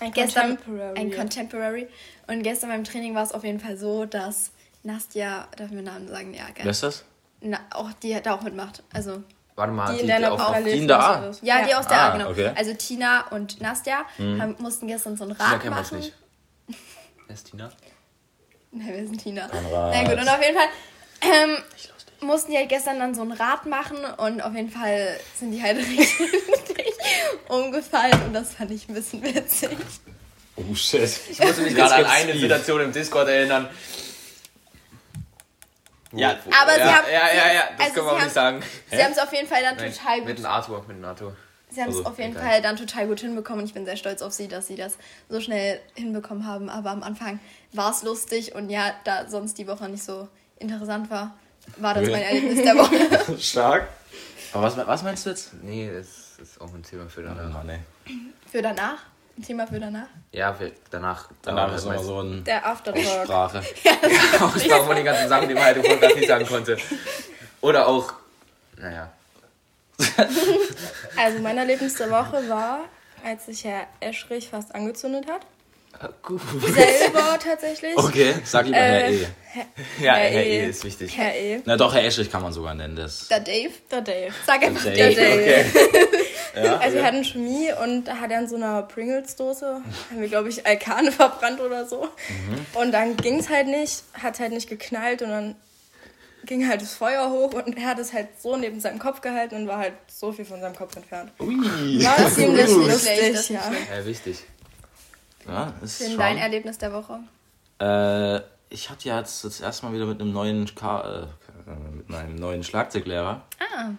Ein gestern Contemporary. ein Contemporary. Und gestern beim Training war es auf jeden Fall so, dass Nastja, darf ich mir Namen sagen? Ja, Wer gerne. ist das? Na, auch die da auch mitmacht. Also Warte mal, Die in deiner auf, Parallel. die in der A? ja, die aus der Ah, A, genau. okay. Also Tina und Nastja haben, mussten gestern so ein Tina Rad kennen wir uns machen. nicht. Wer ist Tina? Na, wir sind Rad. Na gut, und auf jeden Fall ähm, mussten die halt gestern dann so ein Rad machen und auf jeden Fall sind die halt richtig umgefallen und das fand ich ein bisschen witzig. Oh shit. Ich musste mich gerade an eine. Situation im Discord erinnern. Ja, Aber sie ja, haben- Ja, ja, ja, das also können wir sie auch nicht sagen. Sie haben es auf jeden Fall dann Nein, total mit gut. dem Arthur, mit dem Arthur. Sie haben es Also, auf jeden egal. Fall dann total gut hinbekommen und ich bin sehr stolz auf sie, dass sie das so schnell hinbekommen haben. Aber am Anfang war es lustig und ja, da sonst die Woche nicht so interessant war, war das mein Erlebnis der Woche. Stark. Aber was, was meinst du jetzt? Nee, das ist auch ein Thema für Oh danach. Mann, ey. Für danach? Ein Thema für danach? Ja, wir, danach. Danach ist nochmal so ein Der Aftertalk. Aussprache. Aussprache von den ganzen Sachen, die man halt im Podcast nicht sagen konnte. Oder auch, naja. Also mein Erlebnis der Woche war, als sich Herr Eschrich fast angezündet hat. Gut. Selber tatsächlich. Okay, sag lieber Herr Äh, E. Ja, Herr Herr E. E ist wichtig. Herr E. Na doch, Herr Eschrich kann man sogar nennen. Das. Der Dave? Der Dave. Sag einfach Dave. der Dave. Okay. Also wir hatten Chemie und da hat er in so einer Pringles-Dose, haben wir glaube ich Alkane verbrannt oder so. Und dann ging es halt nicht, hat halt nicht geknallt und dann ging halt das Feuer hoch und er hat es halt so neben seinem Kopf gehalten und war halt so viel von seinem Kopf entfernt. Ui. War ziemlich nicht lustig, das ist ja. Ja, wichtig. Ja, ist schon. dein Erlebnis der Woche. Äh, ich hatte ja jetzt das erste Mal wieder mit einem neuen Ka äh, mit meinem neuen Schlagzeuglehrer. Ah,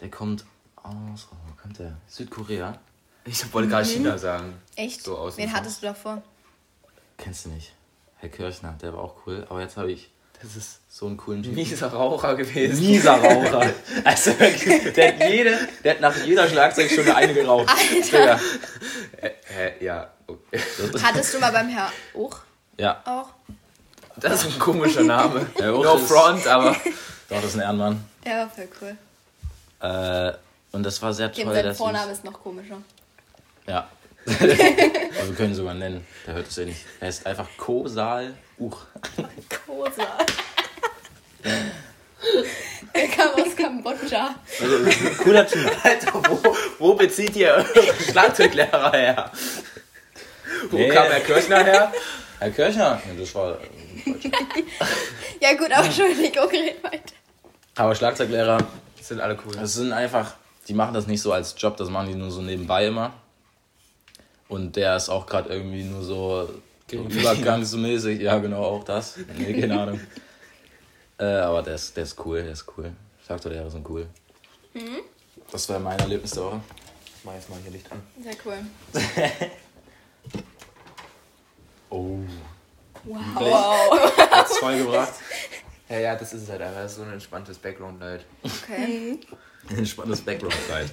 Der kommt aus, oh, wo kommt der? Südkorea. Ich wollte gerade China sagen. echt? So Wen hattest du davor? Kennst du nicht? Herr Kirchner, der war auch cool. Aber jetzt habe ich Das ist so einen coolen Typen. mieser Raucher gewesen. Mieser Raucher. Also wirklich, der hat jede, der hat nach jeder Schlagzeugstunde eine geraucht. Alter! Hä, ja. okay. Hattest du mal beim Herr Uch Ja, auch? Das ist ein komischer Name. Herr Uch no ist- front, aber. doch, das ist ein Ehrenmann. Der war voll cool. Äh, und das war sehr toll. sein dass Vorname ist noch komischer. Ja. also wir können ihn sogar nennen. Der hört es ja nicht. Er ist einfach Kosal Uch. Kosa. Der kam aus Kambodscha. Cooler Typ. Alter, wo, wo bezieht ihr eure Schlagzeuglehrer her? Wo Nee. kam Herr Kirchner her? Herr Kirchner? Ja, das war. Ja gut, aber Entschuldigung, red weiter. Aber Schlagzeuglehrer, Sind alle cool. das sind einfach. Die machen das nicht so als Job, das machen die nur so nebenbei immer. Und der ist auch gerade irgendwie nur so übergangsmäßig. Ja, genau, auch das. Nee, keine Ahnung. äh, aber der ist, der ist cool, der ist cool. Schlagzeuglehrer sind cool. Das war mein Erlebnis der Woche. Ich mach jetzt mal hier Licht an. Sehr cool. Oh. Wow. Hat's voll gebracht. Ja, ja, das ist es halt einfach so ein entspanntes Background-Light. Okay. Ein spannendes Background-Zeit.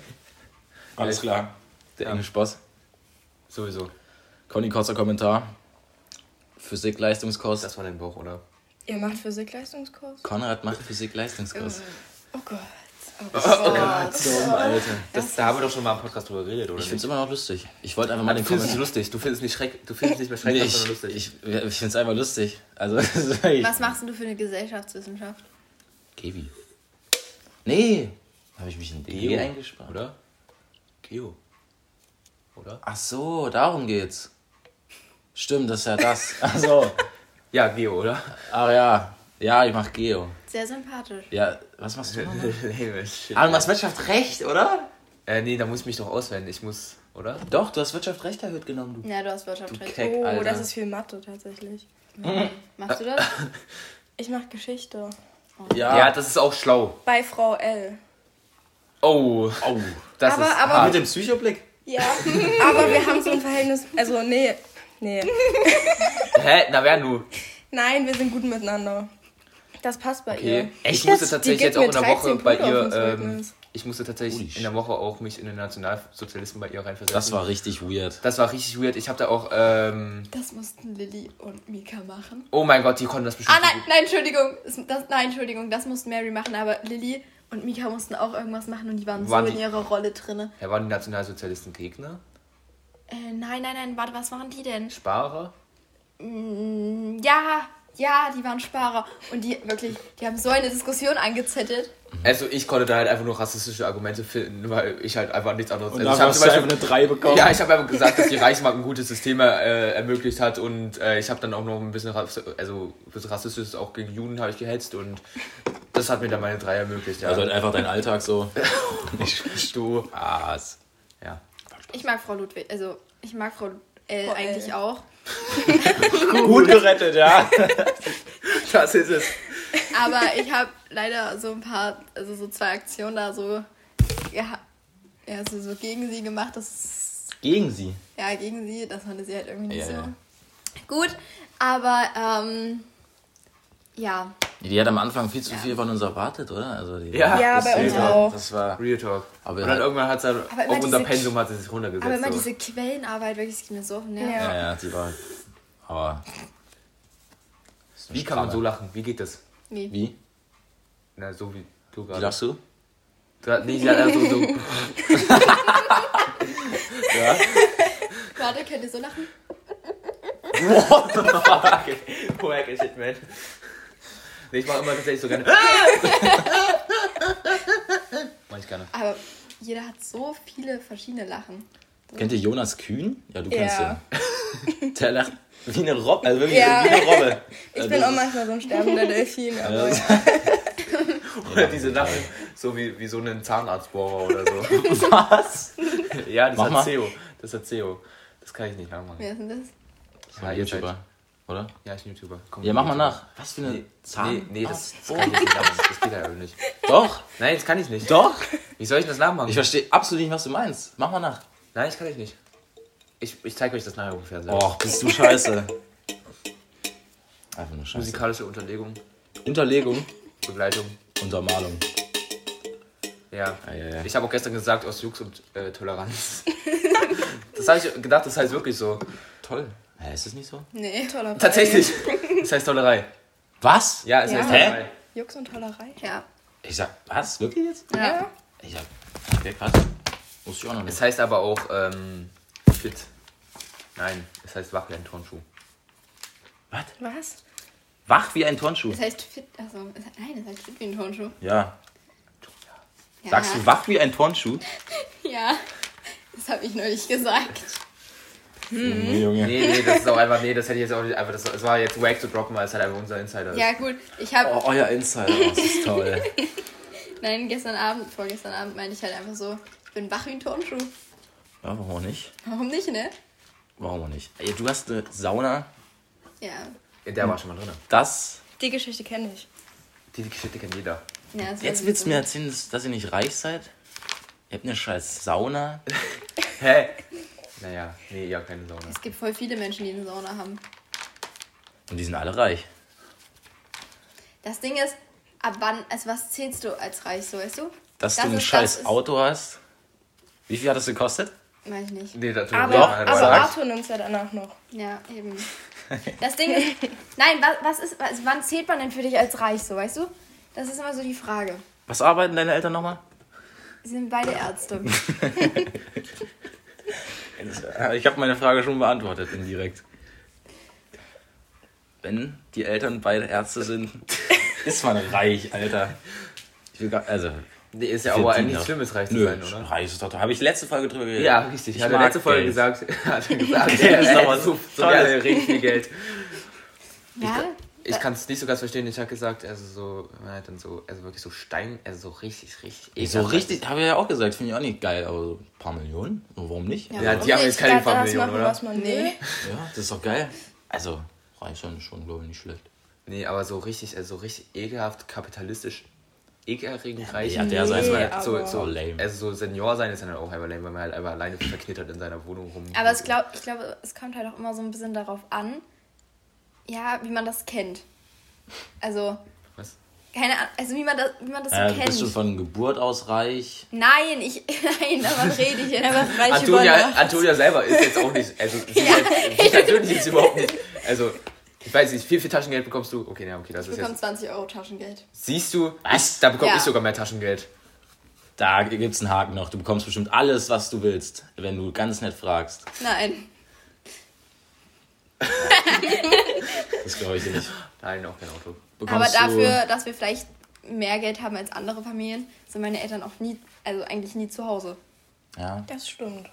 Alles klar. Der Ja. Englisch-Boss. Sowieso. Conny, kurzer Kommentar. Physik-Leistungskurs. Das war dein Bauch, oder? Ihr macht Physik-Leistungskurs? Konrad macht Physik-Leistungskurs. Oh Gott. Dumm, Alter. Das, da haben wir doch schon mal im Podcast drüber geredet, oder Ich find's nicht? immer noch lustig. Ich wollte einfach mal Du den es Kommentar. lustig. Du findest es nicht schreck. Du findest es nicht mehr Nee, schrecklich, ich, sondern lustig. ich, ich find's einfach lustig. Also, das Was machst denn du für eine Gesellschaftswissenschaft? Gewi. Nee. Habe ich mich in Geo, D eingespart? Oder? Geo. Oder? Ach so, darum geht's. Stimmt, das ist ja das. Ach so. Ja, Geo, oder? Ach ja. Ja, ich mach Geo. Sehr sympathisch. Ja, was machst du nochmal? Lame shit. Ah, du machst Wirtschaft Recht, oder? Äh, nee, da muss ich mich doch auswählen. Ich muss, oder? Doch, du hast Wirtschaft Recht erhöht genommen, du. Ja, du hast Wirtschaft recht. Keck, Oh, Alter. das ist viel Mathe tatsächlich. Machst du das? Ich mache Geschichte. Ja. Ja, das ist auch schlau. Bei Frau L. Oh, Oh. das Aber- ist aber- hart. Mit dem Psychoblick? Ja. Aber wir haben so ein Verhältnis. Also, nee. Nee. Hä? Na, wer nu? Nein, wir sind gut miteinander. Das passt bei ihr. Okay. Ich Echt musste jetzt? tatsächlich jetzt auch in der Woche 13 bei ihr, ähm, ich musste tatsächlich Holy in der Woche auch mich in den Nationalsozialisten bei ihr reinversetzen. Das war richtig weird. das war richtig weird. Ich habe da auch, ähm, Das mussten Lilly und Mika machen. oh mein Gott, die konnten das bestimmt Ah, nein, nein, Entschuldigung. Das, das, nein, Entschuldigung, das mussten Mary machen, aber Lilly und Mika mussten auch irgendwas machen und die waren, Waren so die- in ihrer Rolle drinne. Ja, waren die Nationalsozialisten Gegner? Äh, nein, nein, nein, warte, was waren die denn? Sparer? Mm, Ja, ja, die waren Sparer. Und die wirklich, die haben so eine Diskussion angezettelt. Also ich konnte da halt einfach nur rassistische Argumente finden, weil ich halt einfach nichts anderes... Und also ich hab hast zum Beispiel- eine 3 bekommen. Ja, ich habe einfach gesagt, dass die Reichsmark ein gutes System äh, ermöglicht hat und äh, ich habe dann auch noch ein bisschen, also ein bisschen rassistisch auch gegen Juden habe ich gehetzt und das hat mir dann meine drei ermöglicht. Ja. Also halt einfach dein Alltag so. nicht du. Was? Ja. Ich mag Frau Ludwig, also ich mag Frau L Frau L. eigentlich auch. Gut gerettet, ja. Das ist es. Aber ich habe leider so ein paar, also so zwei Aktionen da so, ja, ja so, so gegen sie gemacht. Das Gegen sie. ja, gegen sie, das fand sie halt irgendwie nicht Ja, so ja. gut. Aber, ähm, ja, Die hat am Anfang viel zu viel von uns erwartet, oder? Also die Ja. Ja, bei uns auch. Das war. Real Talk. Aber und dann halt- irgendwann hat sie Aber immer auf unser Pensum hat sie sich runtergesetzt. aber immer so. diese Quellenarbeit, wirklich, das geht mir so auf den Nerv. Ja. Ja, ja, die war. Aber. Wie kann man so lachen? Wie geht das? Nee. Wie? Na, so wie du Wie gerade. lachst du? Du Nee, sie hat also so. Ja. Warte, könnt ihr so lachen? Wack shit, man. Nee, ich mach immer tatsächlich so gerne. Mach ich gerne. Aber jeder hat so viele verschiedene Lachen. Kennt ihr Jonas Kühn? Ja, du kennst Ja. ihn. Der lacht wie eine Robbe. Also wirklich Ja. wie eine Robbe. Ich Also bin auch manchmal so ein sterbender Delfin, aber Ja. Oder diese Lache, so wie, wie so ein Zahnarztbohrer oder so. Was? Ja, das Mach hat mal. CEO. Das hat CEO. Das kann ich nicht nachmachen. Wer ist denn das? Ja, YouTuber, oder? Ja, ich bin YouTuber. Komm, Ja, mach mal nach. Was für eine Nee, Zahn? nee, nee, das, Oh. das kann ich nicht machen. Das geht ja nicht. Doch, Nein, das kann ich nicht. doch. Wie soll ich das nachmachen? Ich verstehe absolut nicht, was du meinst. Mach mal nach. Nein, das kann ich nicht. Ich, ich zeige euch das nachher ungefähr selber. Och, bist du scheiße. Einfach nur scheiße. Musikalische Unterlegung, Unterlegung, Begleitung. Untermalung. Ja. Ja, ja, ja. Ich habe auch gestern gesagt, aus Jux und äh, Toleranz. das habe ich gedacht, das heißt wirklich so. Toll. Hä, ist das nicht so? Nee. Toller Tatsächlich. Das heißt Tollerei. Was? Ja, es Ja. heißt Hä? Tollerei. Jux und Tollerei. Ja. Ich sag, was? Wirklich jetzt? Ja. Ich sag, okay, krass. Wusste ich auch noch nicht. Es heißt aber auch ähm, fit. Nein, es heißt wach wie ein Turnschuh. Was? Was? Wach wie ein Turnschuh. Das heißt fit. Also, nein, das heißt fit wie ein Turnschuh. Ja. Ja. Sagst du wach wie ein Turnschuh? Ja. Das habe ich neulich gesagt. Junge, Junge. Nee, nee, das ist auch einfach, nee, das hätte ich jetzt auch nicht, einfach, das, das war jetzt wack zu droppen, weil es halt einfach unser Insider ist. Ja, gut. Ich habe. Oh, euer Insider, das ist toll. Nein, gestern Abend, vorgestern Abend meinte ich halt einfach so, ich bin wach wie ein Turnschuh. Ja, warum auch nicht? Warum nicht, ne? Warum auch nicht? Ey, du hast eine Sauna. Ja. Ja, der war schon mal drin. Das. Die Geschichte kenne ich. Die Geschichte kennt jeder. ja Jetzt willst du mir erzählen, dass, dass ihr nicht reich seid? Ihr habt eine scheiß Sauna. Hä? Naja, nee, ja, keine Sauna. Es gibt voll viele Menschen, die eine Sauna haben. Und die sind alle reich. Das Ding ist, ab wann, also was zählst du als reich, so weißt du? Dass Das du ein ist- scheiß das Auto hast. Wie viel hat das gekostet? Weiß ich nicht. Nee, dazu Aber, Doch, aber. Arthur nimmt ja danach noch. Ja, eben. Das Ding ist, nein, was, was ist, was, wann zählt man denn für dich als reich, so weißt du? Das ist immer so die Frage. Was arbeiten deine Eltern nochmal? Sie sind beide Ärzte. Ich habe meine Frage schon beantwortet, indirekt. Wenn die Eltern beide Ärzte sind, ist man reich, Alter. Ich will gar, also, Nee, ist ja aber eigentlich doch. schlimmes, reich zu nö, sein, oder? reich ist doch. Habe ich letzte Folge drüber geredet? Ja, richtig. Ich hat mag letzte Folge Geld. gesagt. hat er gesagt, Geld ist was so, so Tolles. gerne richtig viel Geld. Ja? Ich kann es nicht so ganz verstehen. Ich habe gesagt, also so, man hat dann so, also wirklich so Stein, also so richtig, richtig. Ich so ekelhaft. richtig, habe ich ja auch gesagt, finde ich auch nicht geil, aber so ein paar Millionen, warum nicht? Ja. Ja, die haben jetzt keine das Familien, machen, oder? was man. Nee. Ja, das ist doch geil. Also, reich sein ist schon, glaube ich, nicht schlecht. Nee, aber so richtig, also so richtig ekelhaft, kapitalistisch, ekelerregend reich. ja, der Also sein- Nee, halt so, so, lame. also so Senior sein ist dann halt auch einfach lame, weil man halt einfach alleine verknittert in seiner Wohnung rum. Aber es glaub, ich glaube, es kommt halt auch immer so ein bisschen darauf an, ja, wie man das kennt. Also, Was? keine Ahnung, also wie man das, wie man das so Äh, kennt. bist du von Geburt aus reich? Nein, ich, nein, davon rede ich jetzt. Einfach reich Antonia. Antonia selber ist jetzt auch nicht, also sie, halt, sie persönlich ist überhaupt nicht, also ich weiß nicht, wie viel Taschengeld bekommst du? Okay, ja, okay, das Ich ist bekomme jetzt. 20 Euro Taschengeld. Siehst du, Was? ich, da bekomme Ja. ich sogar mehr Taschengeld. Da gibt's einen Haken noch. Du bekommst bestimmt alles, was du willst, wenn du ganz nett fragst. Nein. Das glaube ich nicht. Nein, auch kein Auto. Bekommst Aber du- dafür, dass wir vielleicht mehr Geld haben als andere Familien, sind meine Eltern auch nie, also eigentlich nie zu Hause. Ja. Das stimmt.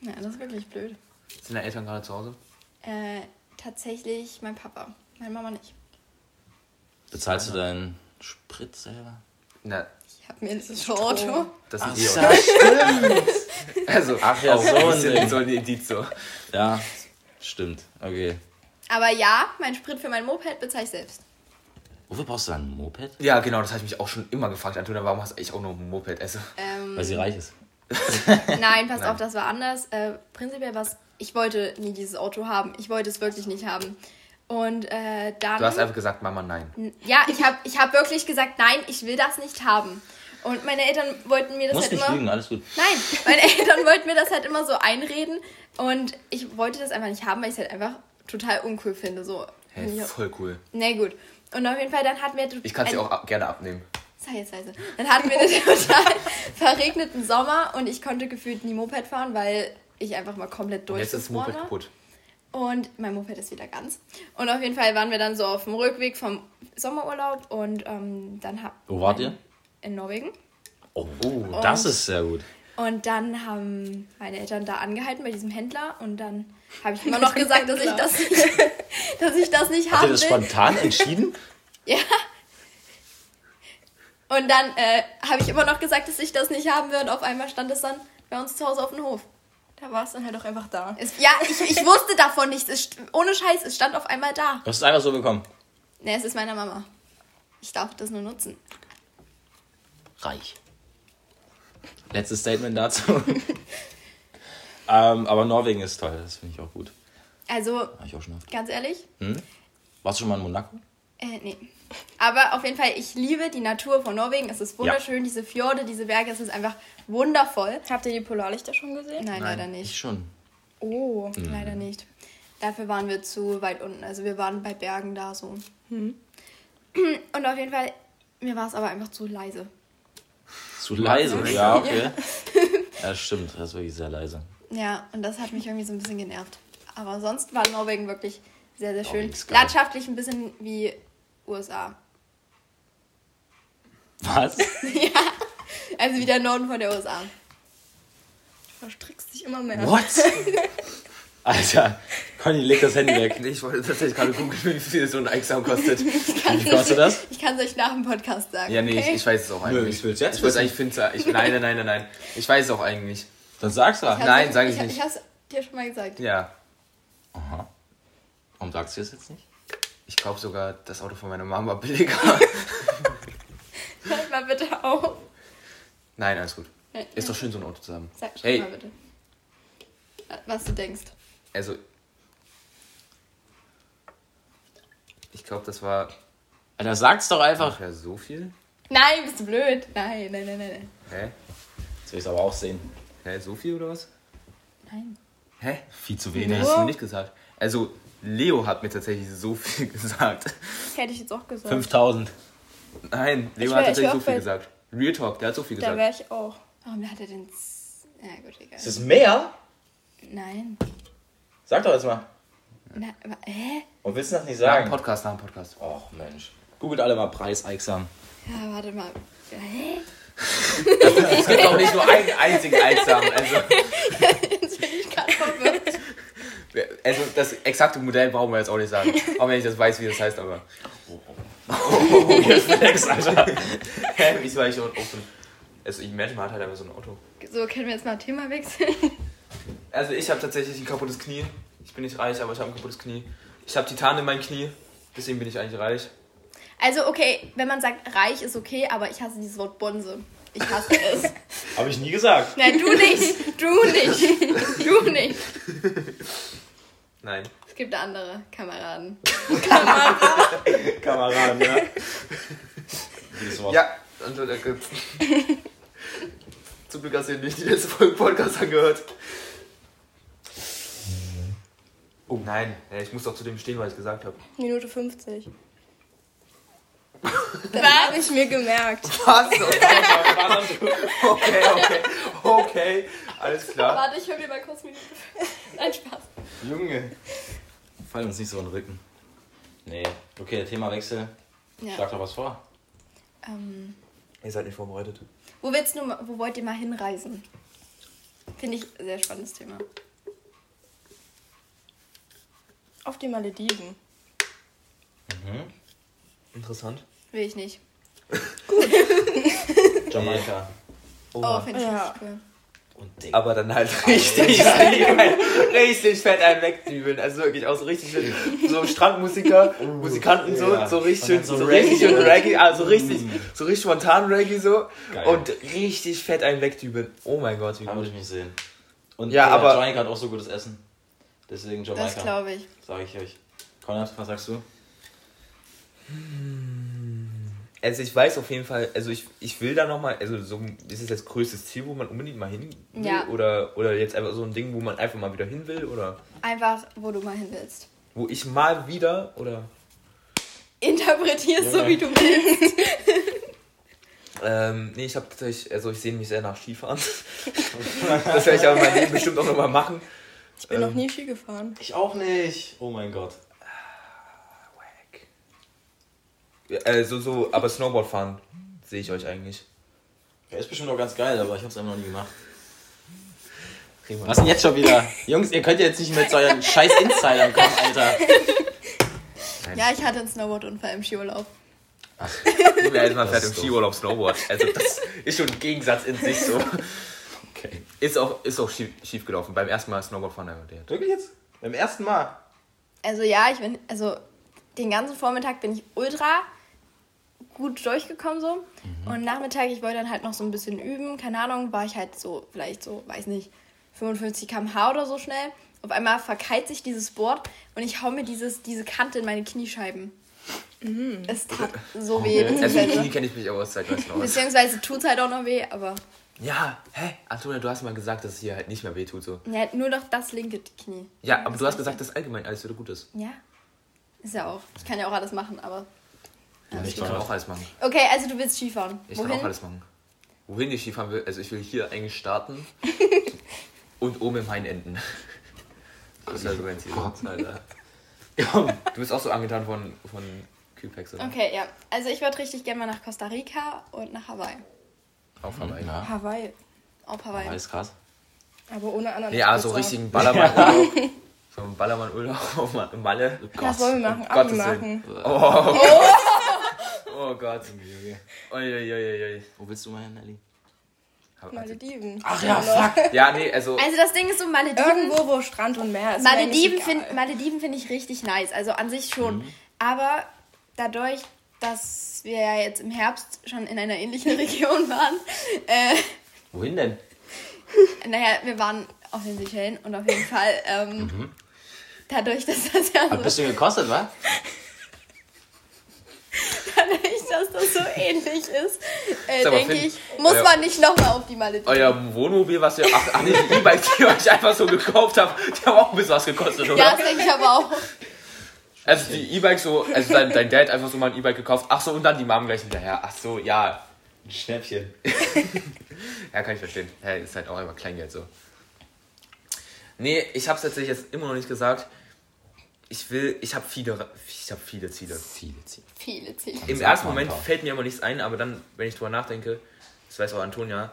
Ja, das ist wirklich blöd. Sind deine Eltern gerade zu Hause? Äh, tatsächlich mein Papa, meine Mama nicht. Bezahlst du deinen Sprit selber? Na, Ich habe mir das Auto. das sind Ach, die so, auch. Also, Ach ja, ein ein so ein Indiz so. Ja, stimmt. Okay. Aber ja, mein Sprit für mein Moped bezahle ich selbst. Wofür brauchst du dann ein Moped? Ja, genau, das habe ich mich auch schon immer gefragt. Antonia, warum hast du eigentlich auch noch ein Moped? Also, Ähm, Weil sie reich ist. nein, pass Nein. auf, das war anders. Äh, prinzipiell was, ich wollte nie dieses Auto haben. Ich wollte es wirklich nicht haben. Und äh, dann. du hast einfach gesagt, Mama, nein. Ja, ich habe ich hab wirklich gesagt, nein, ich will das nicht haben. Und meine Eltern wollten mir das Muss halt nicht immer. lügen, alles gut. Nein, meine Eltern wollten mir das halt immer so einreden. Und ich wollte das einfach nicht haben, weil ich es halt einfach total uncool finde. So. Hey, voll cool. Na gut. Und auf jeden Fall, dann hatten wir. Ich kann sie auch ab, gerne abnehmen. Sei jetzt leise. Dann hatten wir einen total verregneten Sommer und ich konnte gefühlt nie Moped fahren, weil ich einfach mal komplett Und jetzt ist das Moped war. kaputt. Und mein Moped ist wieder ganz. Und auf jeden Fall waren wir dann so auf dem Rückweg vom Sommerurlaub und ähm, dann hab Wo wart ihr? In Norwegen. Oh, das ist sehr gut. Und dann haben meine Eltern da angehalten bei diesem Händler und dann habe ich immer noch gesagt, dass ich das nicht, dass ich das nicht Habt ihr haben das spontan entschieden? Ja. Und dann äh, habe ich immer noch gesagt, dass ich das nicht haben will und auf einmal stand es dann bei uns zu Hause auf dem Hof. Da war es dann halt auch einfach da. Es, ja, ich, ich wusste davon nichts. Es, ohne Scheiß, es stand auf einmal da. Du hast es einfach so bekommen. Ne, es ist meiner Mama. Ich darf das nur nutzen. Reich. Letztes Statement dazu. ähm, aber Norwegen ist toll, das finde ich auch gut. Also, ich auch schon oft. ganz ehrlich, Warst du schon mal in Monaco? äh, nee. Aber auf jeden Fall, ich liebe die Natur von Norwegen. Es ist wunderschön, diese Fjorde, diese Berge, es ist einfach wundervoll. Habt ihr die Polarlichter schon gesehen? Nein, leider Ich nicht. schon. Oh. Leider nicht. Dafür waren wir zu weit unten. Also wir waren bei Bergen da so. Und auf jeden Fall, mir war es aber einfach zu leise. Zu leise, ja, okay. Ja, stimmt, das ist wirklich sehr leise. Ja, und das hat mich irgendwie so ein bisschen genervt. Aber sonst war Norwegen wirklich sehr, sehr schön. Landschaftlich ein bisschen wie USA. Was? Also wie der Norden von der USA. Du verstrickst dich immer mehr. What? Alter, Conny, leg das Handy weg. Ich wollte tatsächlich gerade googeln, wie viel so ein Examen kostet. Wie kostet das? Ich kann es euch nach dem Podcast sagen. Ja, nee, okay? ich, ich weiß es auch Nö, eigentlich. ich will's jetzt Ich wissen. eigentlich Finster. Ich, nein, nein, nein, nein, nein. Ich weiß es auch eigentlich. Dann sag's doch. hab's- Nein, sag ich ich, nicht. Ich hab's dir schon mal gesagt. Ja. Aha. Warum sagst du das jetzt nicht? Ich glaube sogar, das Auto von meiner Mama war billiger. Sag mal bitte auf. Nein, alles gut. Nein, Ist doch schön, so ein Auto zu haben. Sag schon Hey, mal bitte. Was du denkst. also. Ich glaube, das war Alter, sag's doch einfach. ungefähr so viel. Nein, bist du blöd. Nein, nein, nein, nein. Hä? Jetzt will ich's aber auch sehen. Hä, so viel oder was? Nein. Hä? Viel zu Nee, wenig. hast du mir nicht gesagt. Also, Leo hat mir tatsächlich so viel gesagt. Hätte ich jetzt auch gesagt. 5000. Nein, Leo Ich hat wär- tatsächlich ich so wär viel gesagt. Real Talk, der hat so viel Da gesagt. wäre ich auch. Warum hat er denn... z- Ja gut, egal. Ist das mehr? Nein. Sag doch jetzt mal. Na, aber, hä? Und willst du das nicht Nach dem sagen? Podcast, nach dem Podcast. Och Mensch. Googelt alle mal Preis Eiksam. Ja, warte mal. Hä? Es gibt auch nicht nur einen einzigen Einsamen. Also, Jetzt bin ich gerade verwirrt. also, das exakte Modell brauchen wir jetzt auch nicht sagen. Auch wenn ich das weiß, wie das heißt, aber. Flex, Alter. Hä? Wieso war ich offen? Also, ich Mensch, man hat halt einfach so ein Auto. So, können wir jetzt mal Thema wechseln? Also, ich habe tatsächlich ein kaputtes Knie. Ich bin nicht reich, aber ich habe ein kaputtes Knie. Ich habe Titan in meinem Knie. Deswegen bin ich eigentlich reich. Also, okay, wenn man sagt, reich ist okay, aber ich hasse dieses Wort Bonse. Ich hasse es. Hab ich nie gesagt. Nein, du nicht. Du nicht. Du nicht. Nein. Es gibt andere Kameraden. Kameraden, ja. Dieses Wort. Ja, äh, gibt's. Zum Glück hast du dir nicht die letzte Folge Podcast angehört. Oh nein, ich muss doch zu dem stehen, was ich gesagt habe. Minute 50. Das habe ich mir gemerkt. Was? Okay, okay, okay, alles klar. Warte, ich höre mir mal kurz Minute. Nein, Spaß. Junge. Fall uns nicht so in den Rücken. Nee. Okay, Themawechsel. Ja. Schlag doch was vor. Ähm, Ihr seid nicht vorbereitet. wo willst du, mal- wo wollt ihr mal hinreisen? Finde ich ein sehr spannendes Thema. Auf die Malediven. Interessant. Will ich nicht. Jamaika. Oh, finde ich Ja. cool. Aber dann halt richtig, richtig fett einen wegdübeln. Also wirklich auch so richtig schön. So Strandmusiker, Musikanten so, ja. so richtig Und schön, so so, richtig schön Reggae. Also richtig, so richtig spontan Reggae so. Geil. Und richtig fett einen wegdübeln. Oh mein Gott, wie Da würde gut. ich mich sehen. Und Ja, aber- Jamaika hat auch so gutes Essen. Deswegen Das Jamaika. glaube ich. Sag ich euch. Konrad, was sagst du? Also ich weiß auf jeden Fall, also ich, ich will da nochmal, also so, ist es das größte Ziel, wo man unbedingt mal hin will? Ja. Oder, oder jetzt einfach so ein Ding, wo man einfach mal wieder hin will? Oder Einfach, wo du mal hin willst. wo ich mal wieder, oder Interpretierst so, Ja. wie du willst. Ähm, nee, ich habe tatsächlich, also ich sehne mich sehr nach Skifahren. das werde ich aber in meinem Leben bestimmt auch nochmal machen. Ich bin Ähm. noch nie Ski gefahren. Ich auch nicht. Oh mein Gott. Ja, Also so, aber Snowboard fahren sehe ich euch eigentlich. Ja, ist bestimmt auch ganz geil, aber ich hab's einfach noch nie gemacht. Was denn jetzt schon wieder? Jungs, ihr könnt jetzt nicht mit so euren scheiß Insidern kommen, Alter. Ja, ich hatte einen Snowboard-Unfall im Skiurlaub. Jetzt mal Das fährt im. Skiurlaub Snowboard. Also das ist schon ein Gegensatz in sich so. Okay. Ist auch, ist auch schief, schief gelaufen. Beim ersten Mal Snowboard fahren der. Wirklich jetzt? Beim ersten Mal? Also ja, ich bin, also den ganzen Vormittag bin ich ultra gut durchgekommen so. Und Nachmittag, ich wollte dann halt noch so ein bisschen üben. Keine Ahnung, war ich halt so, vielleicht so, weiß nicht, 55 km/h oder so schnell. Auf einmal verkeilt sich dieses Board und ich hau mir dieses, diese Kante in meine Kniescheiben. Es tat so weh. Also die Beziehungsweise, Knie kenne ich mich auch aus noch. beziehungsweise tut es halt auch noch weh, aber Ja, hä? Antonia, du hast mal gesagt, dass es hier halt nicht mehr weh tut so. ja, nur noch das linke Knie. Ja, aber du hast Das gesagt, dass allgemein alles wieder gut ist. Ja. Ist ja auch. Ich kann ja auch alles machen, aber. Ich kann auch alles machen. Okay, also du willst Skifahren. Ich kann Wohin? auch alles machen. Wohin ich Skifahren will, also ich will hier eigentlich starten und oben im Hain enden. Das ist ja so mein Ziel. Alter. Du bist auch so angetan von, von Kühlpacks, oder? Okay, ja. Also ich würde richtig gerne mal nach Costa Rica und nach Hawaii. Auf Hawaii. Ja, Hawaii. Auf Hawaii. alles krass. Aber ohne anderen. Ja, so richtigen Ballermann-Urlaub. So ein Ballermann-Urlaub auf Ma- Malle. Das wollen wir machen. um Abi Gottes machen. Oh, oh Gott. Uiuiuiui. Wo willst du mal hin, Nelly? Malediven. Ach ja, fuck. Ja, nee, also. Also das Ding ist so Malediven. Irgendwo, wo Strand und Meer ist. Malediven finde Malediven find ich richtig nice. Also an sich schon. Mhm. Aber dadurch, dass wir ja jetzt im Herbst schon in einer ähnlichen Region waren, äh, Wohin denn? naja, wir waren auf den Seychellen und auf jeden Fall ähm, Mhm. dadurch, dass das ja so, bist du gekostet, wa? dadurch, dass das so ähnlich ist, äh, denke ich, muss euer- man nicht nochmal auf die Malediven. Euer Wohnmobil, was ihr. Ach, ach nee, die E-Bikes, die ihr euch einfach so gekauft habt, die haben auch ein bisschen was gekostet, oder? Ja, das denke ich aber auch. Also die E-Bikes so, also dein, dein Dad einfach so mal ein E-Bike gekauft. Ach so, und dann die Mom gleich hinterher. Ach so, ja. Ein Schnäppchen. Ja, kann ich verstehen. Ja, ist halt auch immer Kleingeld so. Nee, ich hab's tatsächlich jetzt immer noch nicht gesagt. Ich will, ich habe viele, ich habe viele Ziele. Viele Ziele. Viele Ziele. Im Sag ersten Moment fällt mir immer nichts ein, aber dann, wenn ich drüber nachdenke, das weiß auch Antonia,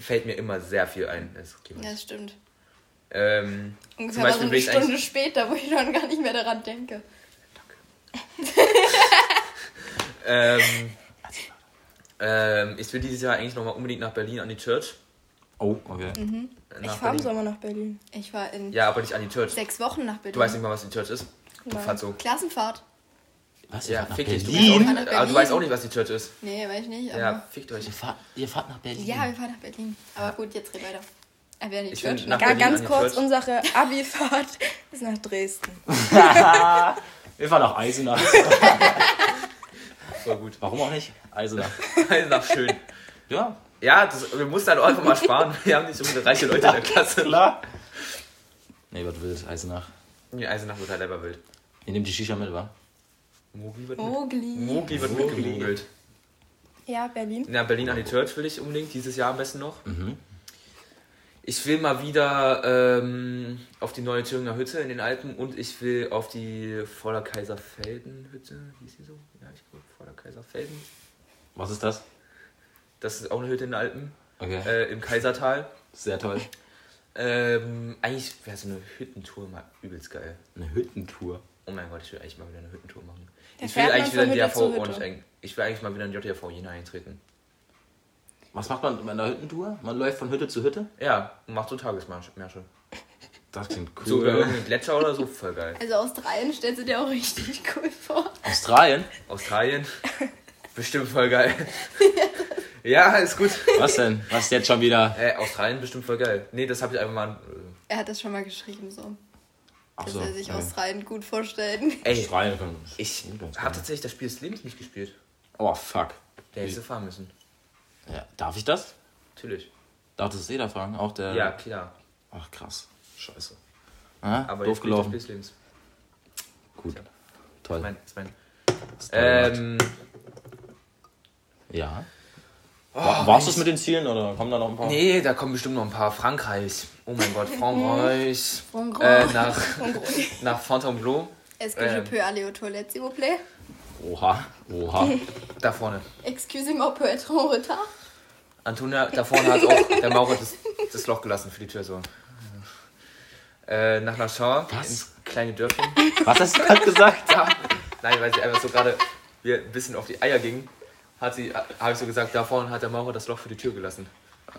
fällt mir immer sehr viel ein. Das Ja, das stimmt. ähm, zum Ungefähr mal so Beispiel eine ich Stunde später, wo ich dann gar nicht mehr daran denke. ähm, ähm, ich will dieses Jahr eigentlich nochmal unbedingt nach Berlin an die Church. Oh, okay. Ich Nach fahre im. Sommer nach Berlin. Ich war in Ja, aber nicht an die Church. sechs Wochen nach Berlin. Du weißt nicht mal, was die Church ist? Du Nein. fährst so. Klassenfahrt. Was? Ja, fick dich. Du Berlin? auch, aber du weißt auch nicht, was die Church ist. Nee, weiß ich nicht. Aber Ja, fickt euch. Ihr fahrt, ihr fahrt nach Berlin. ja, wir fahren nach Berlin. Aber gut, jetzt red weiter. Er wäre nicht Ich Church. nach Berlin ganz an die kurz, Church. unsere Abi-Fahrt ist nach Dresden. Wir fahren nach Eisenach. Voll gut. Warum auch nicht? Eisenach. Eisenach schön. Ja, Ja, das, wir mussten halt auch einfach mal sparen. Wir haben nicht so viele reiche Leute in der Klasse. klar. Nee, was willst Eisenach? Die Eisenach wird halt einfach wild. Ihr nehmt die Shisha mit, wa? Mogli wird, mit, Mogli. Mogli wird Mogli. mitgemogelt. Ja, Berlin. Na, Berlin an die Church will ich unbedingt, dieses Jahr am besten noch. Ich will mal wieder ähm, auf die neue Thüringer Hütte in den Alpen und ich will auf die Vorder Kaiserfelden Hütte. Hieß die so? Ja, ich glaube Vorder Kaiserfelden. Was ist das? Das ist auch eine Hütte in den Alpen, Okay. äh, im Kaisertal. Sehr toll. Ähm, eigentlich wäre so eine Hüttentour mal übelst geil. Eine Hüttentour. Oh mein Gott, ich will eigentlich mal wieder eine Hüttentour machen. Ich will eigentlich wieder in Hütte. und ein- ich will eigentlich mal wieder in JTV Jena eintreten. Was macht man bei einer Hüttentour? Man läuft von Hütte zu Hütte? Ja, und macht so Tagesmärsche. Das klingt cool. So über irgendeinen Gletscher oder so, voll geil. Also Australien stellst du dir auch richtig cool vor. Australien? Australien, bestimmt voll geil. ja, ist gut. Was denn? Was jetzt schon wieder? Äh, Australien bestimmt voll geil. Nee, das habe ich einfach mal. Äh, Er hat das schon mal geschrieben, so. Dass so. er sich okay. Australien gut vorstellt. ey, können ich habe tatsächlich das Spiel des Lebens nicht gespielt. Oh, fuck. Der hätte fahren müssen. Ja, darf ich das? Natürlich. Darf das jeder fragen? Auch der. Ja, klar. Ach, krass. Scheiße. Ah, Aber doof jetzt spielt das gelaufen. Spiel des Lebens. Gut. Das Toll. toll gemacht. ähm, ja. War, war's das mit den Zielen oder kommen da noch ein paar? nee, da kommen bestimmt noch ein paar. Frankreich. Oh mein Gott, Frankreich. Frankreich. äh, nach, nach Fontainebleau. Est-ce que je Ähm. peux aller aux toilettes, s'il vous plaît? Oha. Oha. Da vorne. Excusez-moi, peut être en retard? Antonia, da vorne hat auch der Maurer das, das Loch gelassen für die Tür so. Äh, nach Nachschau, Was? ins kleine Dörfchen. Was hast du gerade gesagt? Da, nein, weil sie einfach so gerade mir ein bisschen auf die Eier ging, hat sie, habe ich so gesagt, da vorne hat der Maurer das Loch für die Tür gelassen.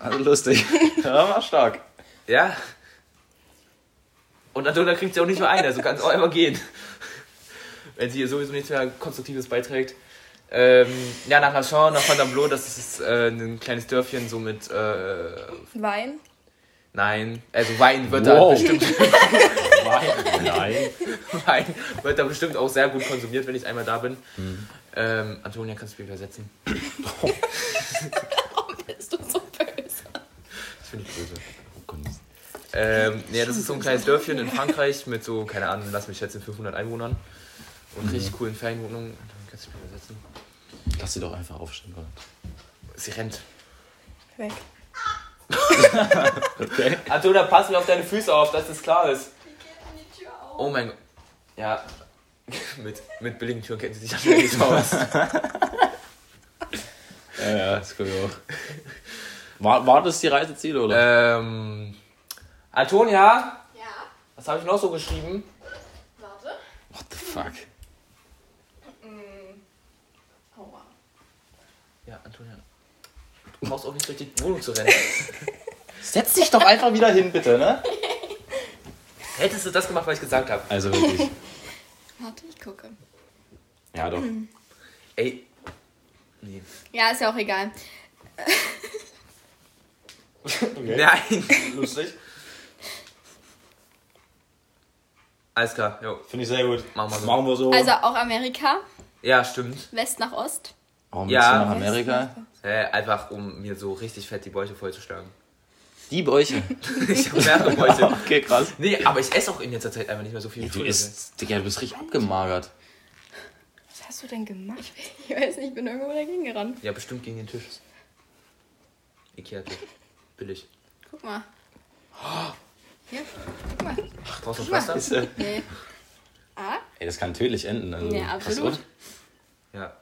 Also lustig. Ja, war stark. Ja. Und Antonia kriegt sie auch nicht mehr ein, also kann es auch einfach gehen. Wenn sie hier sowieso nichts mehr Konstruktives beiträgt. Ähm, ja, nach Lachon, nach Fontainebleau, das ist äh, ein kleines Dörfchen, so mit, äh, Wein. nein, also Wein wird da Wow. bestimmt, Nein. Wein wird da bestimmt auch sehr gut konsumiert, wenn ich einmal da bin. Ähm, Antonia, kannst du mich übersetzen? Bist du so böse? Das finde ich böse. Ähm, ja, das ist so ein kleines Dörfchen in Frankreich mit so, keine Ahnung, lass mich schätzen, 500 Einwohnern. Und richtig coolen Ferienwohnungen. Antonia, kannst du mich übersetzen? Lass sie doch einfach aufstehen. Gott. Sie rennt. Weg. Okay. Antonia, pass mir auf deine Füße auf, dass das klar ist. Oh mein Gott. Ja. mit, mit billigen Türen kennt sie sich ja nicht aus. Ja, ja, das können wir auch. War, war das die Reiseziele, oder? ähm. Antonia, Ja, was habe ich noch so geschrieben? warte. What the fuck? Aua. Ja, Antonia. Du brauchst auch nicht durch die Wohnung zu rennen. Setz dich doch einfach wieder hin, bitte, ne? Hättest du das gemacht, was ich gesagt habe? Also wirklich. Warte, ich gucke. Ja, doch. Ey. Nee. Ja, ist ja auch egal. Nein. Lustig. Alles klar, jo. Finde ich sehr gut. Machen wir so. Machen wir so. Also auch Amerika, Ja, stimmt. West nach Ost. Warum Ja. willst du nach Amerika? Äh, einfach, um mir so richtig fett die Bäuche vollzuschlagen. Die Bäuche. Ich habe mehrere Bäuche. Okay, krass. Nee, aber ich esse auch in letzter Zeit einfach nicht mehr so viel. wie Du isst, Digga, du bist richtig abgemagert. Was hast du denn gemacht? Ich weiß nicht, ich bin irgendwo dagegen gerannt. Ja, bestimmt gegen den Tisch. Ikea-Tisch. Billig. Guck mal. Hier, guck mal. Noch mal. Pflaster? Nee. Ah? Ey, das kann tödlich enden. Also, Ja, absolut. auf. Ja.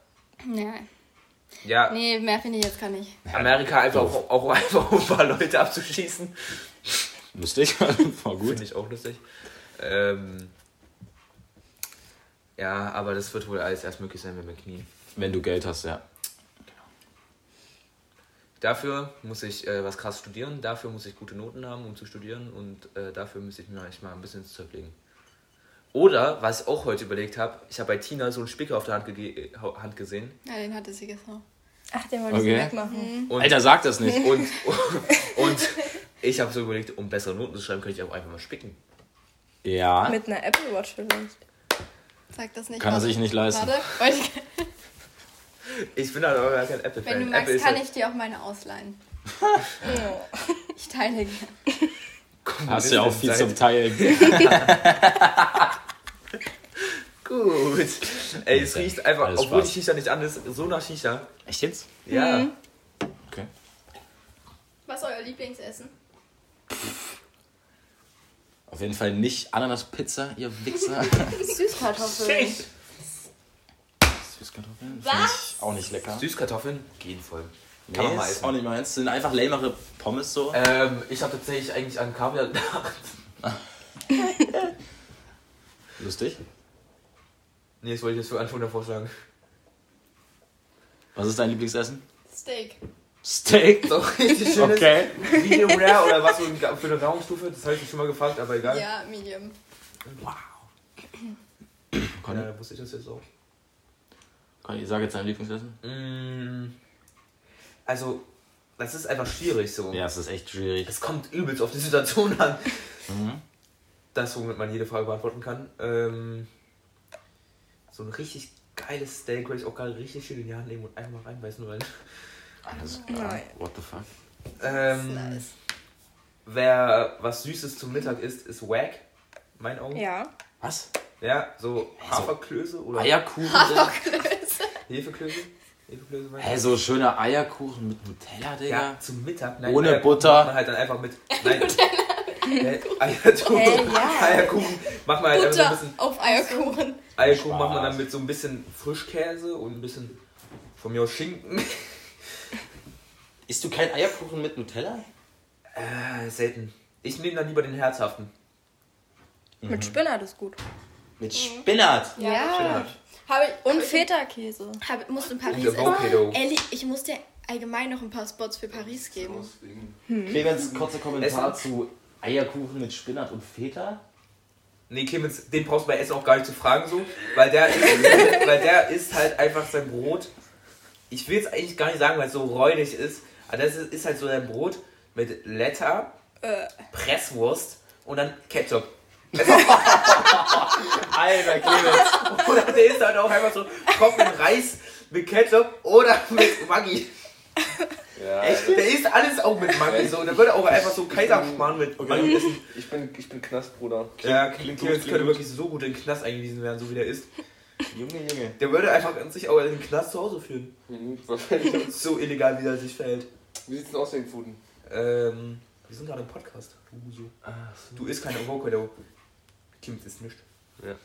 Nee. Ja, Nee, mehr finde ich jetzt gar nicht. Amerika einfach auch, auch einfach um ein paar Leute abzuschießen. Lustig. War gut. Finde ich auch lustig. Ähm, ja, aber das wird wohl alles erst möglich sein, wenn wir knien. Wenn du Geld hast, ja. Dafür muss ich äh, was krass studieren, dafür muss ich gute Noten haben, um zu studieren und äh, dafür muss ich mir eigentlich mal ein bisschen ins Zeug legen. Oder, was ich auch heute überlegt habe, ich habe bei Tina so einen Spicker auf der Hand, gege- Hand gesehen. Ja, den hatte sie gestern. Ach, den wollte Okay. ich wegmachen. Und, Alter, sag das nicht. und, und ich habe so überlegt, um bessere Noten zu schreiben, könnte ich auch einfach mal spicken. Ja. Mit einer Apple Watch vielleicht. Sag das nicht. Kann er sich nicht leisten. Warte, ich, Ich bin halt aber gar kein Apple-Fan. wenn du Apple magst, ist kann halt ich dir auch meine ausleihen. Oh. Ich teile gerne. Hast ja auch viel Seid- zum Teilen. Gut. Ey, es riecht einfach, Alles obwohl Spaß. die Shisha nicht an ist, so nach Shisha. Echt jetzt? Ja. Okay. Was ist euer Lieblingsessen? Auf jeden Fall nicht Ananas-Pizza, ihr Wichser. Süßkartoffeln. Süßkartoffeln? Was? Find ich auch nicht lecker. Süßkartoffeln gehen voll. Nee, Kann man mal ist essen. auch nicht meins. Sind einfach lamere Pommes so. Ähm, ich habe tatsächlich eigentlich an Kaviar gedacht. Lustig. Nee, das wollte ich jetzt für Anfang vorschlagen. Was ist dein Lieblingsessen? Steak. Steak. So richtig schönes Okay. Medium Rare oder was für eine Raumstufe, das habe ich mich schon mal gefragt, aber egal. Ja, Medium. Conny, Ja, wusste ich das jetzt auch. Conny, sag jetzt dein Lieblingsessen. Mm, Also, das ist einfach schwierig so. Ja, es ist echt schwierig. Es kommt übelst auf die Situation an. Das, womit man jede Frage beantworten kann. Ähm, so ein richtig geiles Steak würde ich auch gerade richtig schön in die Hand nehmen und einfach mal reinbeißen wollen. Alles klar. Nein. What the fuck? Ähm, Nice. Wer was Süßes zum Mittag isst, ist wack. Mein Augen. Ja. Was? Ja, so Haferklöße oder Eierkuchen? Hefeklöße. Hefeklöße meine. Hä, so schöner Eierkuchen mit Nutella, Digga? Ja, zum Mittag. Ohne Eierkuchen Butter. Macht man halt dann einfach mit. Nein. Hä? Eierkuchen. Hä, ja. Eierkuchen macht man halt einfach so ein Butter bisschen. auf Eierkuchen. Eierkuchen macht man Spaß. dann mit so ein bisschen Frischkäse und ein bisschen von mir aus Schinken. Isst du keinen Eierkuchen mit Nutella? Äh, selten. Ich nehme dann lieber den herzhaften. Mit Spinat ist gut. Mit Spinat. Ja. Spinat. Habe ich, Und hab ich- Feta-Käse. Hab, musste in Paris essen. Ellie, ich musste allgemein noch ein paar Spots für Paris geben. Clemens, kurzer Kommentar zu Eierkuchen mit Spinat und Feta. Nee, Clemens, den brauchst du bei Essen auch gar nicht zu fragen, so, weil der, ist, weil der isst halt einfach sein Brot. Ich will es eigentlich gar nicht sagen, weil es so räudig ist, aber das ist, ist halt so sein Brot mit Letter, Presswurst und dann Ketchup. Alter, Clemens. Oder der isst halt auch einfach so trockenen Reis mit Ketchup oder mit Maggi. Ja, Echt? Der isst alles auch mit Maggi so. Und dann würde auch einfach so Kaiserschmarrn mit Maggi essen. Ich bin, ich bin Knastbruder. Ja, klingt Clemens gut, könnte klingt wirklich so gut in den Knast eingewiesen werden, so wie der ist. Junge, Junge. Der würde einfach an sich auch in den Knast zu Hause führen. Mhm, wahrscheinlich. So illegal, wie er sich verhält. Wie sieht's denn aus, den Fuden? Ähm, wir sind gerade im Podcast. Du, so. du isst keine Avocado. Clemens isst nicht. Ja.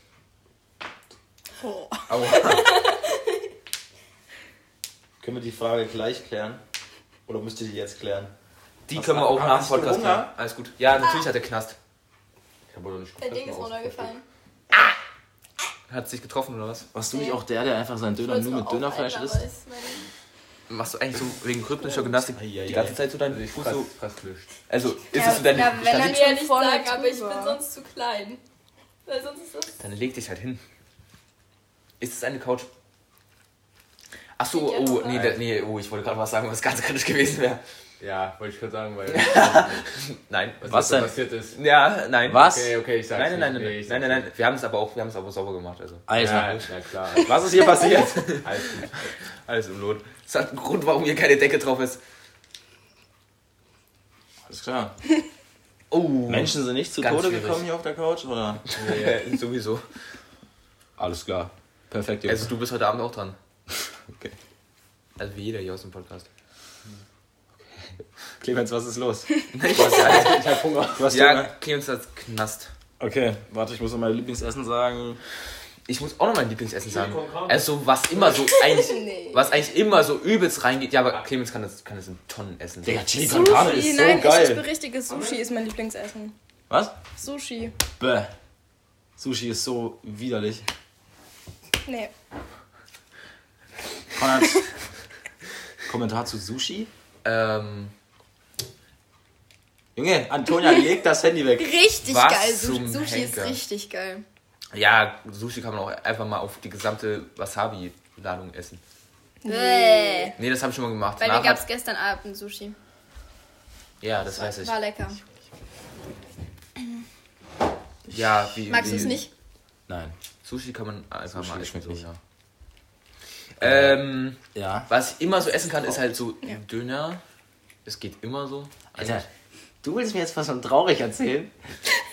Oh. Aua. Können wir die Frage gleich klären? Oder müsst ihr die jetzt klären? Die Was- können wir auch nach dem Podcast klären. Alles gut. Ja, natürlich hat er Knast. Ich habe doch nicht Der Ding ist runtergefallen. Hat sich getroffen oder was? Warst du nicht Nee. auch der, der einfach seinen Döner nur mit Dönerfleisch isst? Machst du eigentlich so wegen rhythmischer Gymnastik Eieiei. die ganze Zeit so deinen Ich Fuß so. Licht. Also, ist Ja, es so dein. ja, wenn dann leg, Ich will schon nicht vorne sagen, aber ich bin sonst zu klein. Weil sonst ist das. dann leg dich halt hin. Ist es eine Couch? Ach so, Liegt ja oh, nee, da. nee, oh, ich wollte gerade was sagen, was ganz kritisch gewesen wäre. Ja, wollte ich gerade sagen, weil Nein. was, Was denn? passiert ist. Ja, nein. Was? Okay, okay, ich sag's Nein, nein, nein, nicht. nein, Nee, ich nein, sag's nein, nein. nicht. Wir haben es aber auch, wir haben es aber sauber gemacht, also. Alter. Ja, ja, klar. Was ist hier passiert? Alles. Alles im Lot. Das hat einen Grund, warum hier keine Decke drauf ist. Alles klar. Oh. Menschen sind nicht zu Tode schwierig. gekommen hier auf der Couch, oder? Ja, sowieso. Alles klar. Perfekt, Jungs. Also du bist heute Abend auch dran. Okay. Also wie jeder hier aus dem Podcast. Clemens, was ist los? Ich weiß ja, Ich hab Hunger. Du hast ja, Hunger? Clemens hat Knast. Okay, warte, ich muss noch mein Lieblingsessen sagen. Ich muss auch noch mein Lieblingsessen sagen. con carne. Also was immer so eigentlich, Nee. was eigentlich immer so übelst reingeht. Ja, aber Clemens kann das, kann das in Tonnen essen. Digga, Chili con Carne Sushi, ist so nein, geil. ich richtiges Sushi ist mein Lieblingsessen. Was? Sushi. Bäh. Sushi ist so widerlich. Nee. Konrad, Kommentar zu Sushi? Ähm, Junge, Antonia, leg das Handy weg. Richtig Was geil. Sushi, Sushi ist richtig geil. ja, Sushi kann man auch einfach mal auf die gesamte Wasabi-Ladung essen. Bäh. Nee, das habe ich schon mal gemacht. Bei mir gab es gestern Abend Sushi. Ja, das weiß ich. War lecker. Ja, wie, Magst du es nicht? Nein. Sushi kann man einfach Sushi mal essen. So, nicht. ja. Ähm, Ja. was ich immer so essen kann, ist halt so Döner. Es geht immer so. Alter, du willst mir jetzt was von traurig erzählen?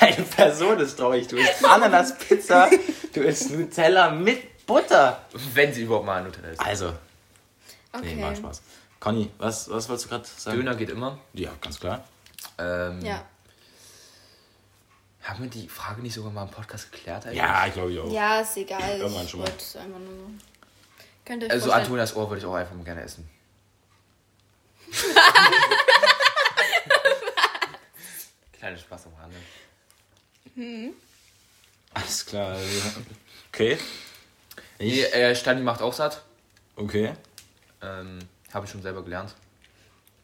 Deine Person ist traurig. Du isst Ananas-Pizza, du isst Nutella mit Butter. Wenn sie überhaupt mal Nutella ist. Also, Okay. nee, war Spaß. Conny, was, was wolltest du gerade sagen? Döner geht immer. Ja, ganz klar. Ähm, Ja. Haben wir die Frage nicht sogar mal im Podcast geklärt? Eigentlich? Ja, ich glaube ich auch. Ja, ist egal. Irgendwann schon mal. so. Also vorstellen- Antonias Ohr würde ich auch einfach mal gerne essen. Kleiner Spaß am Rande. Alles klar. ja. Okay. Nee, Ich, äh, Stani macht auch satt. okay. Ähm, Habe ich schon selber gelernt.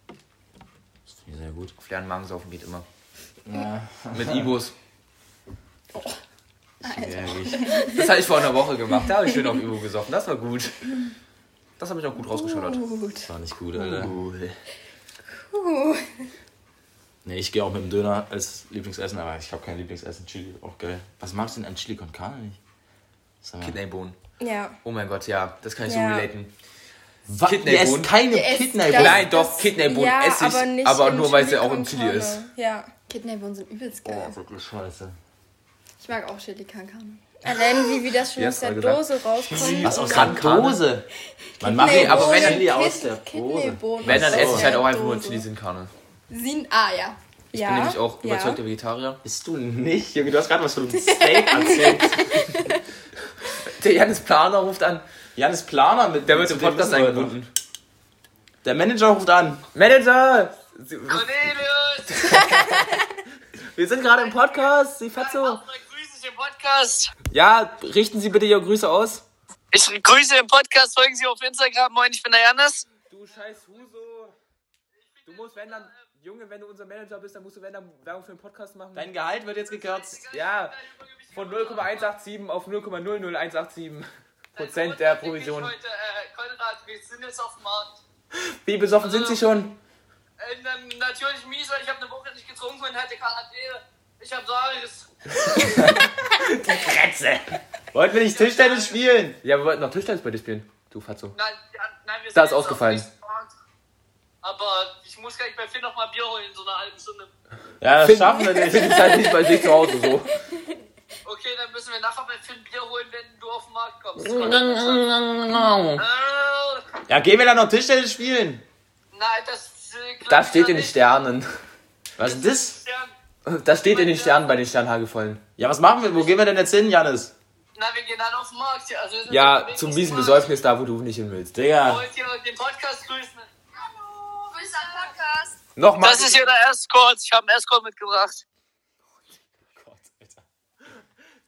Das finde ich sehr gut. Auf leeren Magen saufen geht immer. Ja, Mit Ibos. Das habe ich vor einer Woche gemacht. Da habe ich schön auf Ibo gesoffen. Das war gut. Das habe ich auch gut rausgeschaut. Das war nicht gut, Alter. Cool. Nee, ich gehe auch mit dem Döner als Lieblingsessen, aber ich habe kein Lieblingsessen. Chili, auch geil. Was magst du denn an Chili con Carne nicht? Kidneybohnen. Ja. Oh mein Gott, ja. Das kann ich so Ja. relaten. Was? Kidneybohnen? Keine Kidneybohnen? Nein, doch, Kidneybohnen ja, esse ich, aber, aber nur weil sie auch im Chili ist. Ja. Kidneybohnen sind übelst geil. Oh, wirklich scheiße. Ich mag auch Chili con Carne. Allein wie, wie das schon aus der? Dose rauskommt. Was aus der Dose? Man macht Nee, aber wenn Chili dann- aus der Dose. Wenn, dann esse ich halt auch einfach nur. Chili sin Carne. Sin ah, ja. Ich ja, bin nämlich auch ja. überzeugter Vegetarier. Bist du nicht? Junge, du hast gerade was von einem Steak erzählt. Der Janis Planer ruft an. Janis Planer mit Der wird im Podcast eingebunden. Der Manager ruft an. Manager! Cornelius! Wir sind gerade im Podcast, Sie Fatzo. Grüße im Podcast. Ja, richten Sie bitte Ihre Grüße aus. Ich grüße den Podcast, folgen Sie auf Instagram. Moin, ich bin der Janis. Du scheiß Huso. Du musst, wenn dann, Junge, wenn du unser Manager bist, dann musst du, wenn dann Werbung für den Podcast machen. Dein Gehalt wird jetzt gekürzt. Ja, von 0,187 auf 0,00187 Prozent der Provision. Heute, äh, Konrad, wir sind jetzt auf dem Markt. Wie besoffen sind sie schon? Äh, na- natürlich mies, weil ich habe eine Woche nicht getrunken und hatte Quarantäne. Ich habe Saris. Wollten wir nicht Tischtennis spielen? Ja, wir wollten noch Tischtennis bei dir spielen. Du Fatzo. Nein, ja, nein, wir sind Da ist jetzt ausgefallen. Aber ich muss gleich bei Finn noch mal Bier holen in so einer halben Stunde. Ja, das Finn- schaffen wir nicht. Finn ist halt nicht bei sich zu Hause so. Okay, dann müssen wir nachher bei Finn Bier holen, wenn du auf den Markt kommst. Ja, gehen wir dann noch Tischtennis spielen? nein, das. Äh, glaub ich steht ja in den nicht. Sternen. Was ist das? Stern. Das steht in den Sternen bei den Sternhagelvollen. Ja, was machen wir? Wo gehen wir denn jetzt hin, Janis? Na, wir gehen dann auf den Markt. Ja, also Ja, zum zum miesen Markt. Besäufnis da, wo du nicht hin willst. Digga. Wollt ihr den Podcast grüßen? Hallo, Grüße an Podcast. Nochmal. Das ist hier der Escort. Ich habe einen Escort mitgebracht.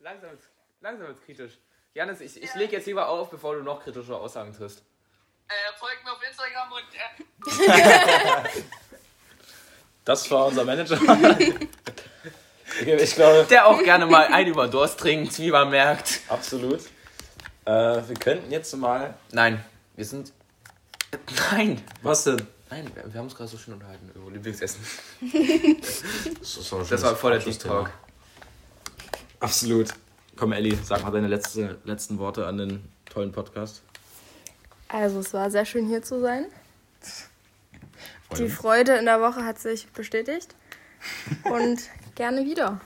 Langsam, wird's- langsam wird's kritisch. Janis, ich, ich leg jetzt lieber auf, bevor du noch kritische Aussagen triffst. Äh, folgt mir auf Instagram und äh, Das war unser Manager. Ich glaube, Der auch gerne mal ein über Durst trinkt, wie man merkt. absolut. Äh, wir könnten jetzt mal. Nein, wir sind. Nein, Was denn? nein, wir, wir haben uns gerade so schön unterhalten über Lieblingsessen. Das war, Das war voll der Deep Talk. Absolut. Komm, Elli, sag mal deine letzte, letzten Worte an den tollen Podcast. Also, es war sehr schön hier zu sein. Die uns. Freude in der Woche hat sich bestätigt. Und gerne wieder.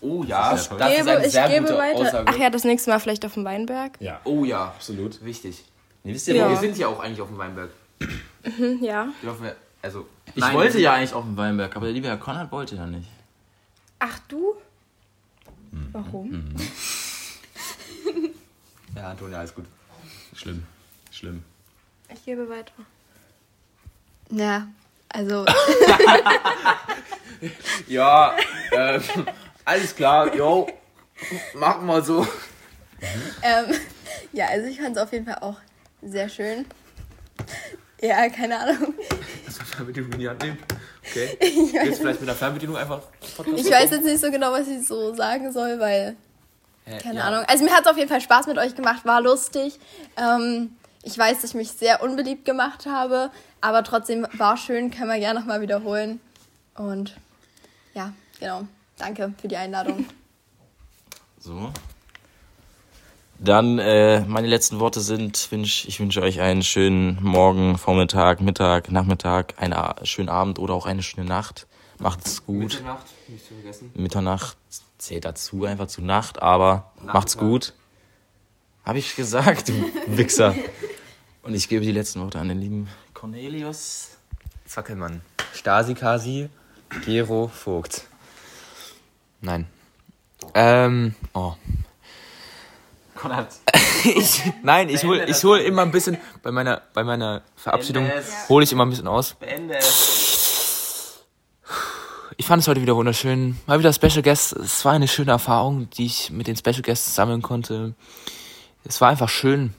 Oh ja, toll. das ist Gebe, eine ich sehr gebe gute weiter. Aussage. Ach ja, das nächste Mal vielleicht auf dem Weinberg. Ja, Oh ja, absolut. wichtig. Nee, wisst ihr, Ja. Wir sind ja auch eigentlich auf dem Weinberg. Hm, ja. Dürfen wir, also, Ich Nein, wollte wir ja eigentlich auf den Weinberg, aber der liebe Herr Konrad wollte ja nicht. Ach du? Warum? sind- Ja, Antonia, alles gut. Schlimm. Schlimm. Ich gebe weiter. Ja, also Ja, ähm, alles klar, yo. Machen wir so. Ähm, ja, also ich fand es auf jeden Fall auch sehr schön. Ja, keine Ahnung. Lass mal Fernbedienung in die Hand nehmen. Okay. Ich Jetzt vielleicht mit der Fernbedienung einfach. ich weiß jetzt nicht so genau, was ich so sagen soll, weil, Hä, keine ja. Ahnung. Also mir hat es auf jeden Fall Spaß mit euch gemacht, war lustig. Ähm, ich weiß, dass ich mich sehr unbeliebt gemacht habe, aber trotzdem war schön, können wir gerne nochmal wiederholen. Und ja, genau. Danke für die Einladung. So. Dann äh, meine letzten Worte sind, wünsch, ich wünsche euch einen schönen Morgen, Vormittag, Mittag, Nachmittag, einen schönen Abend oder auch eine schöne Nacht. Macht's gut. Mitternacht, nicht zu vergessen. Mitternacht zählt dazu, einfach zu Nacht, aber macht's Nachmittag. gut. Habe ich gesagt, du Wichser. Und ich gebe die letzten Worte an den lieben Cornelius. Zackelmann. Stasi Kasi, Gero Vogt. Nein. Ähm, oh. Konrad. Ich, nein, ich hol, ich hol immer ein bisschen, bei meiner, bei meiner Verabschiedung hole ich immer ein bisschen aus. Beende. Ich fand es heute wieder wunderschön. Mal wieder Special Guests. Es war eine schöne Erfahrung, die ich mit den Special Guests sammeln konnte. Es war einfach schön.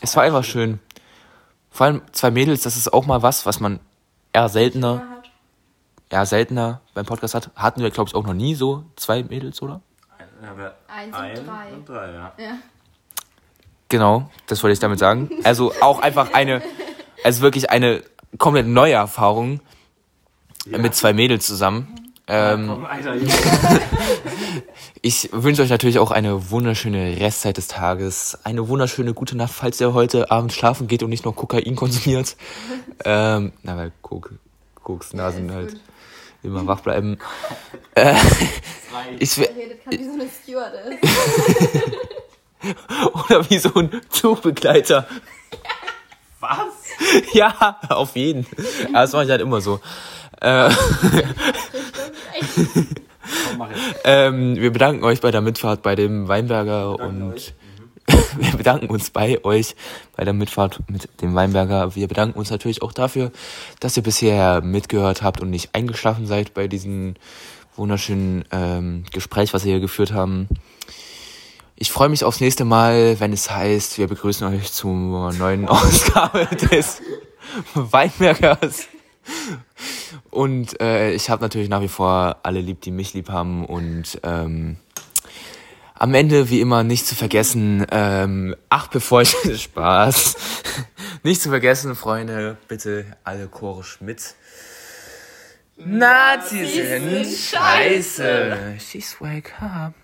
Es war einfach schön. Vor allem zwei Mädels, das ist auch mal was, was man eher seltener, eher seltener beim Podcast hat. Hatten wir, glaube ich, auch noch nie so zwei Mädels, oder? Eins und drei. Und drei, ja. Genau, das wollte ich damit sagen. Also auch einfach eine, also wirklich eine komplett neue Erfahrung mit zwei Mädels zusammen. Ähm, Alter, Ich wünsche euch natürlich auch eine wunderschöne Restzeit des Tages, eine wunderschöne gute Nacht, falls ihr heute Abend schlafen geht und nicht nur Kokain konsumiert. ähm, na, weil Kok Koksnasen halt immer wach bleiben. Äh, ich, Redet gerade wie so eine Stewardess. oder wie so ein Zugbegleiter. Was? Ja, auf jeden. Ja, das mache ich halt immer so. Äh, Komm, ähm, wir bedanken euch bei der Mitfahrt bei dem Weinberger und wir bedanken uns bei euch bei der Mitfahrt mit dem Weinberger. Wir bedanken uns natürlich auch dafür, dass ihr bisher mitgehört habt und nicht eingeschlafen seid bei diesem wunderschönen ähm, Gespräch, was wir hier geführt haben. Ich freue mich aufs nächste Mal, wenn es heißt, wir begrüßen euch zur neuen Ausgabe des Weinbergers. Und äh, ich habe natürlich nach wie vor alle lieb, die mich lieb haben. Und ähm, am Ende, wie immer, nicht zu vergessen, ähm, ach, bevor ich Spaß. nicht zu vergessen, Freunde, bitte alle chorisch mit. Nazis sind scheiße. She's wake up.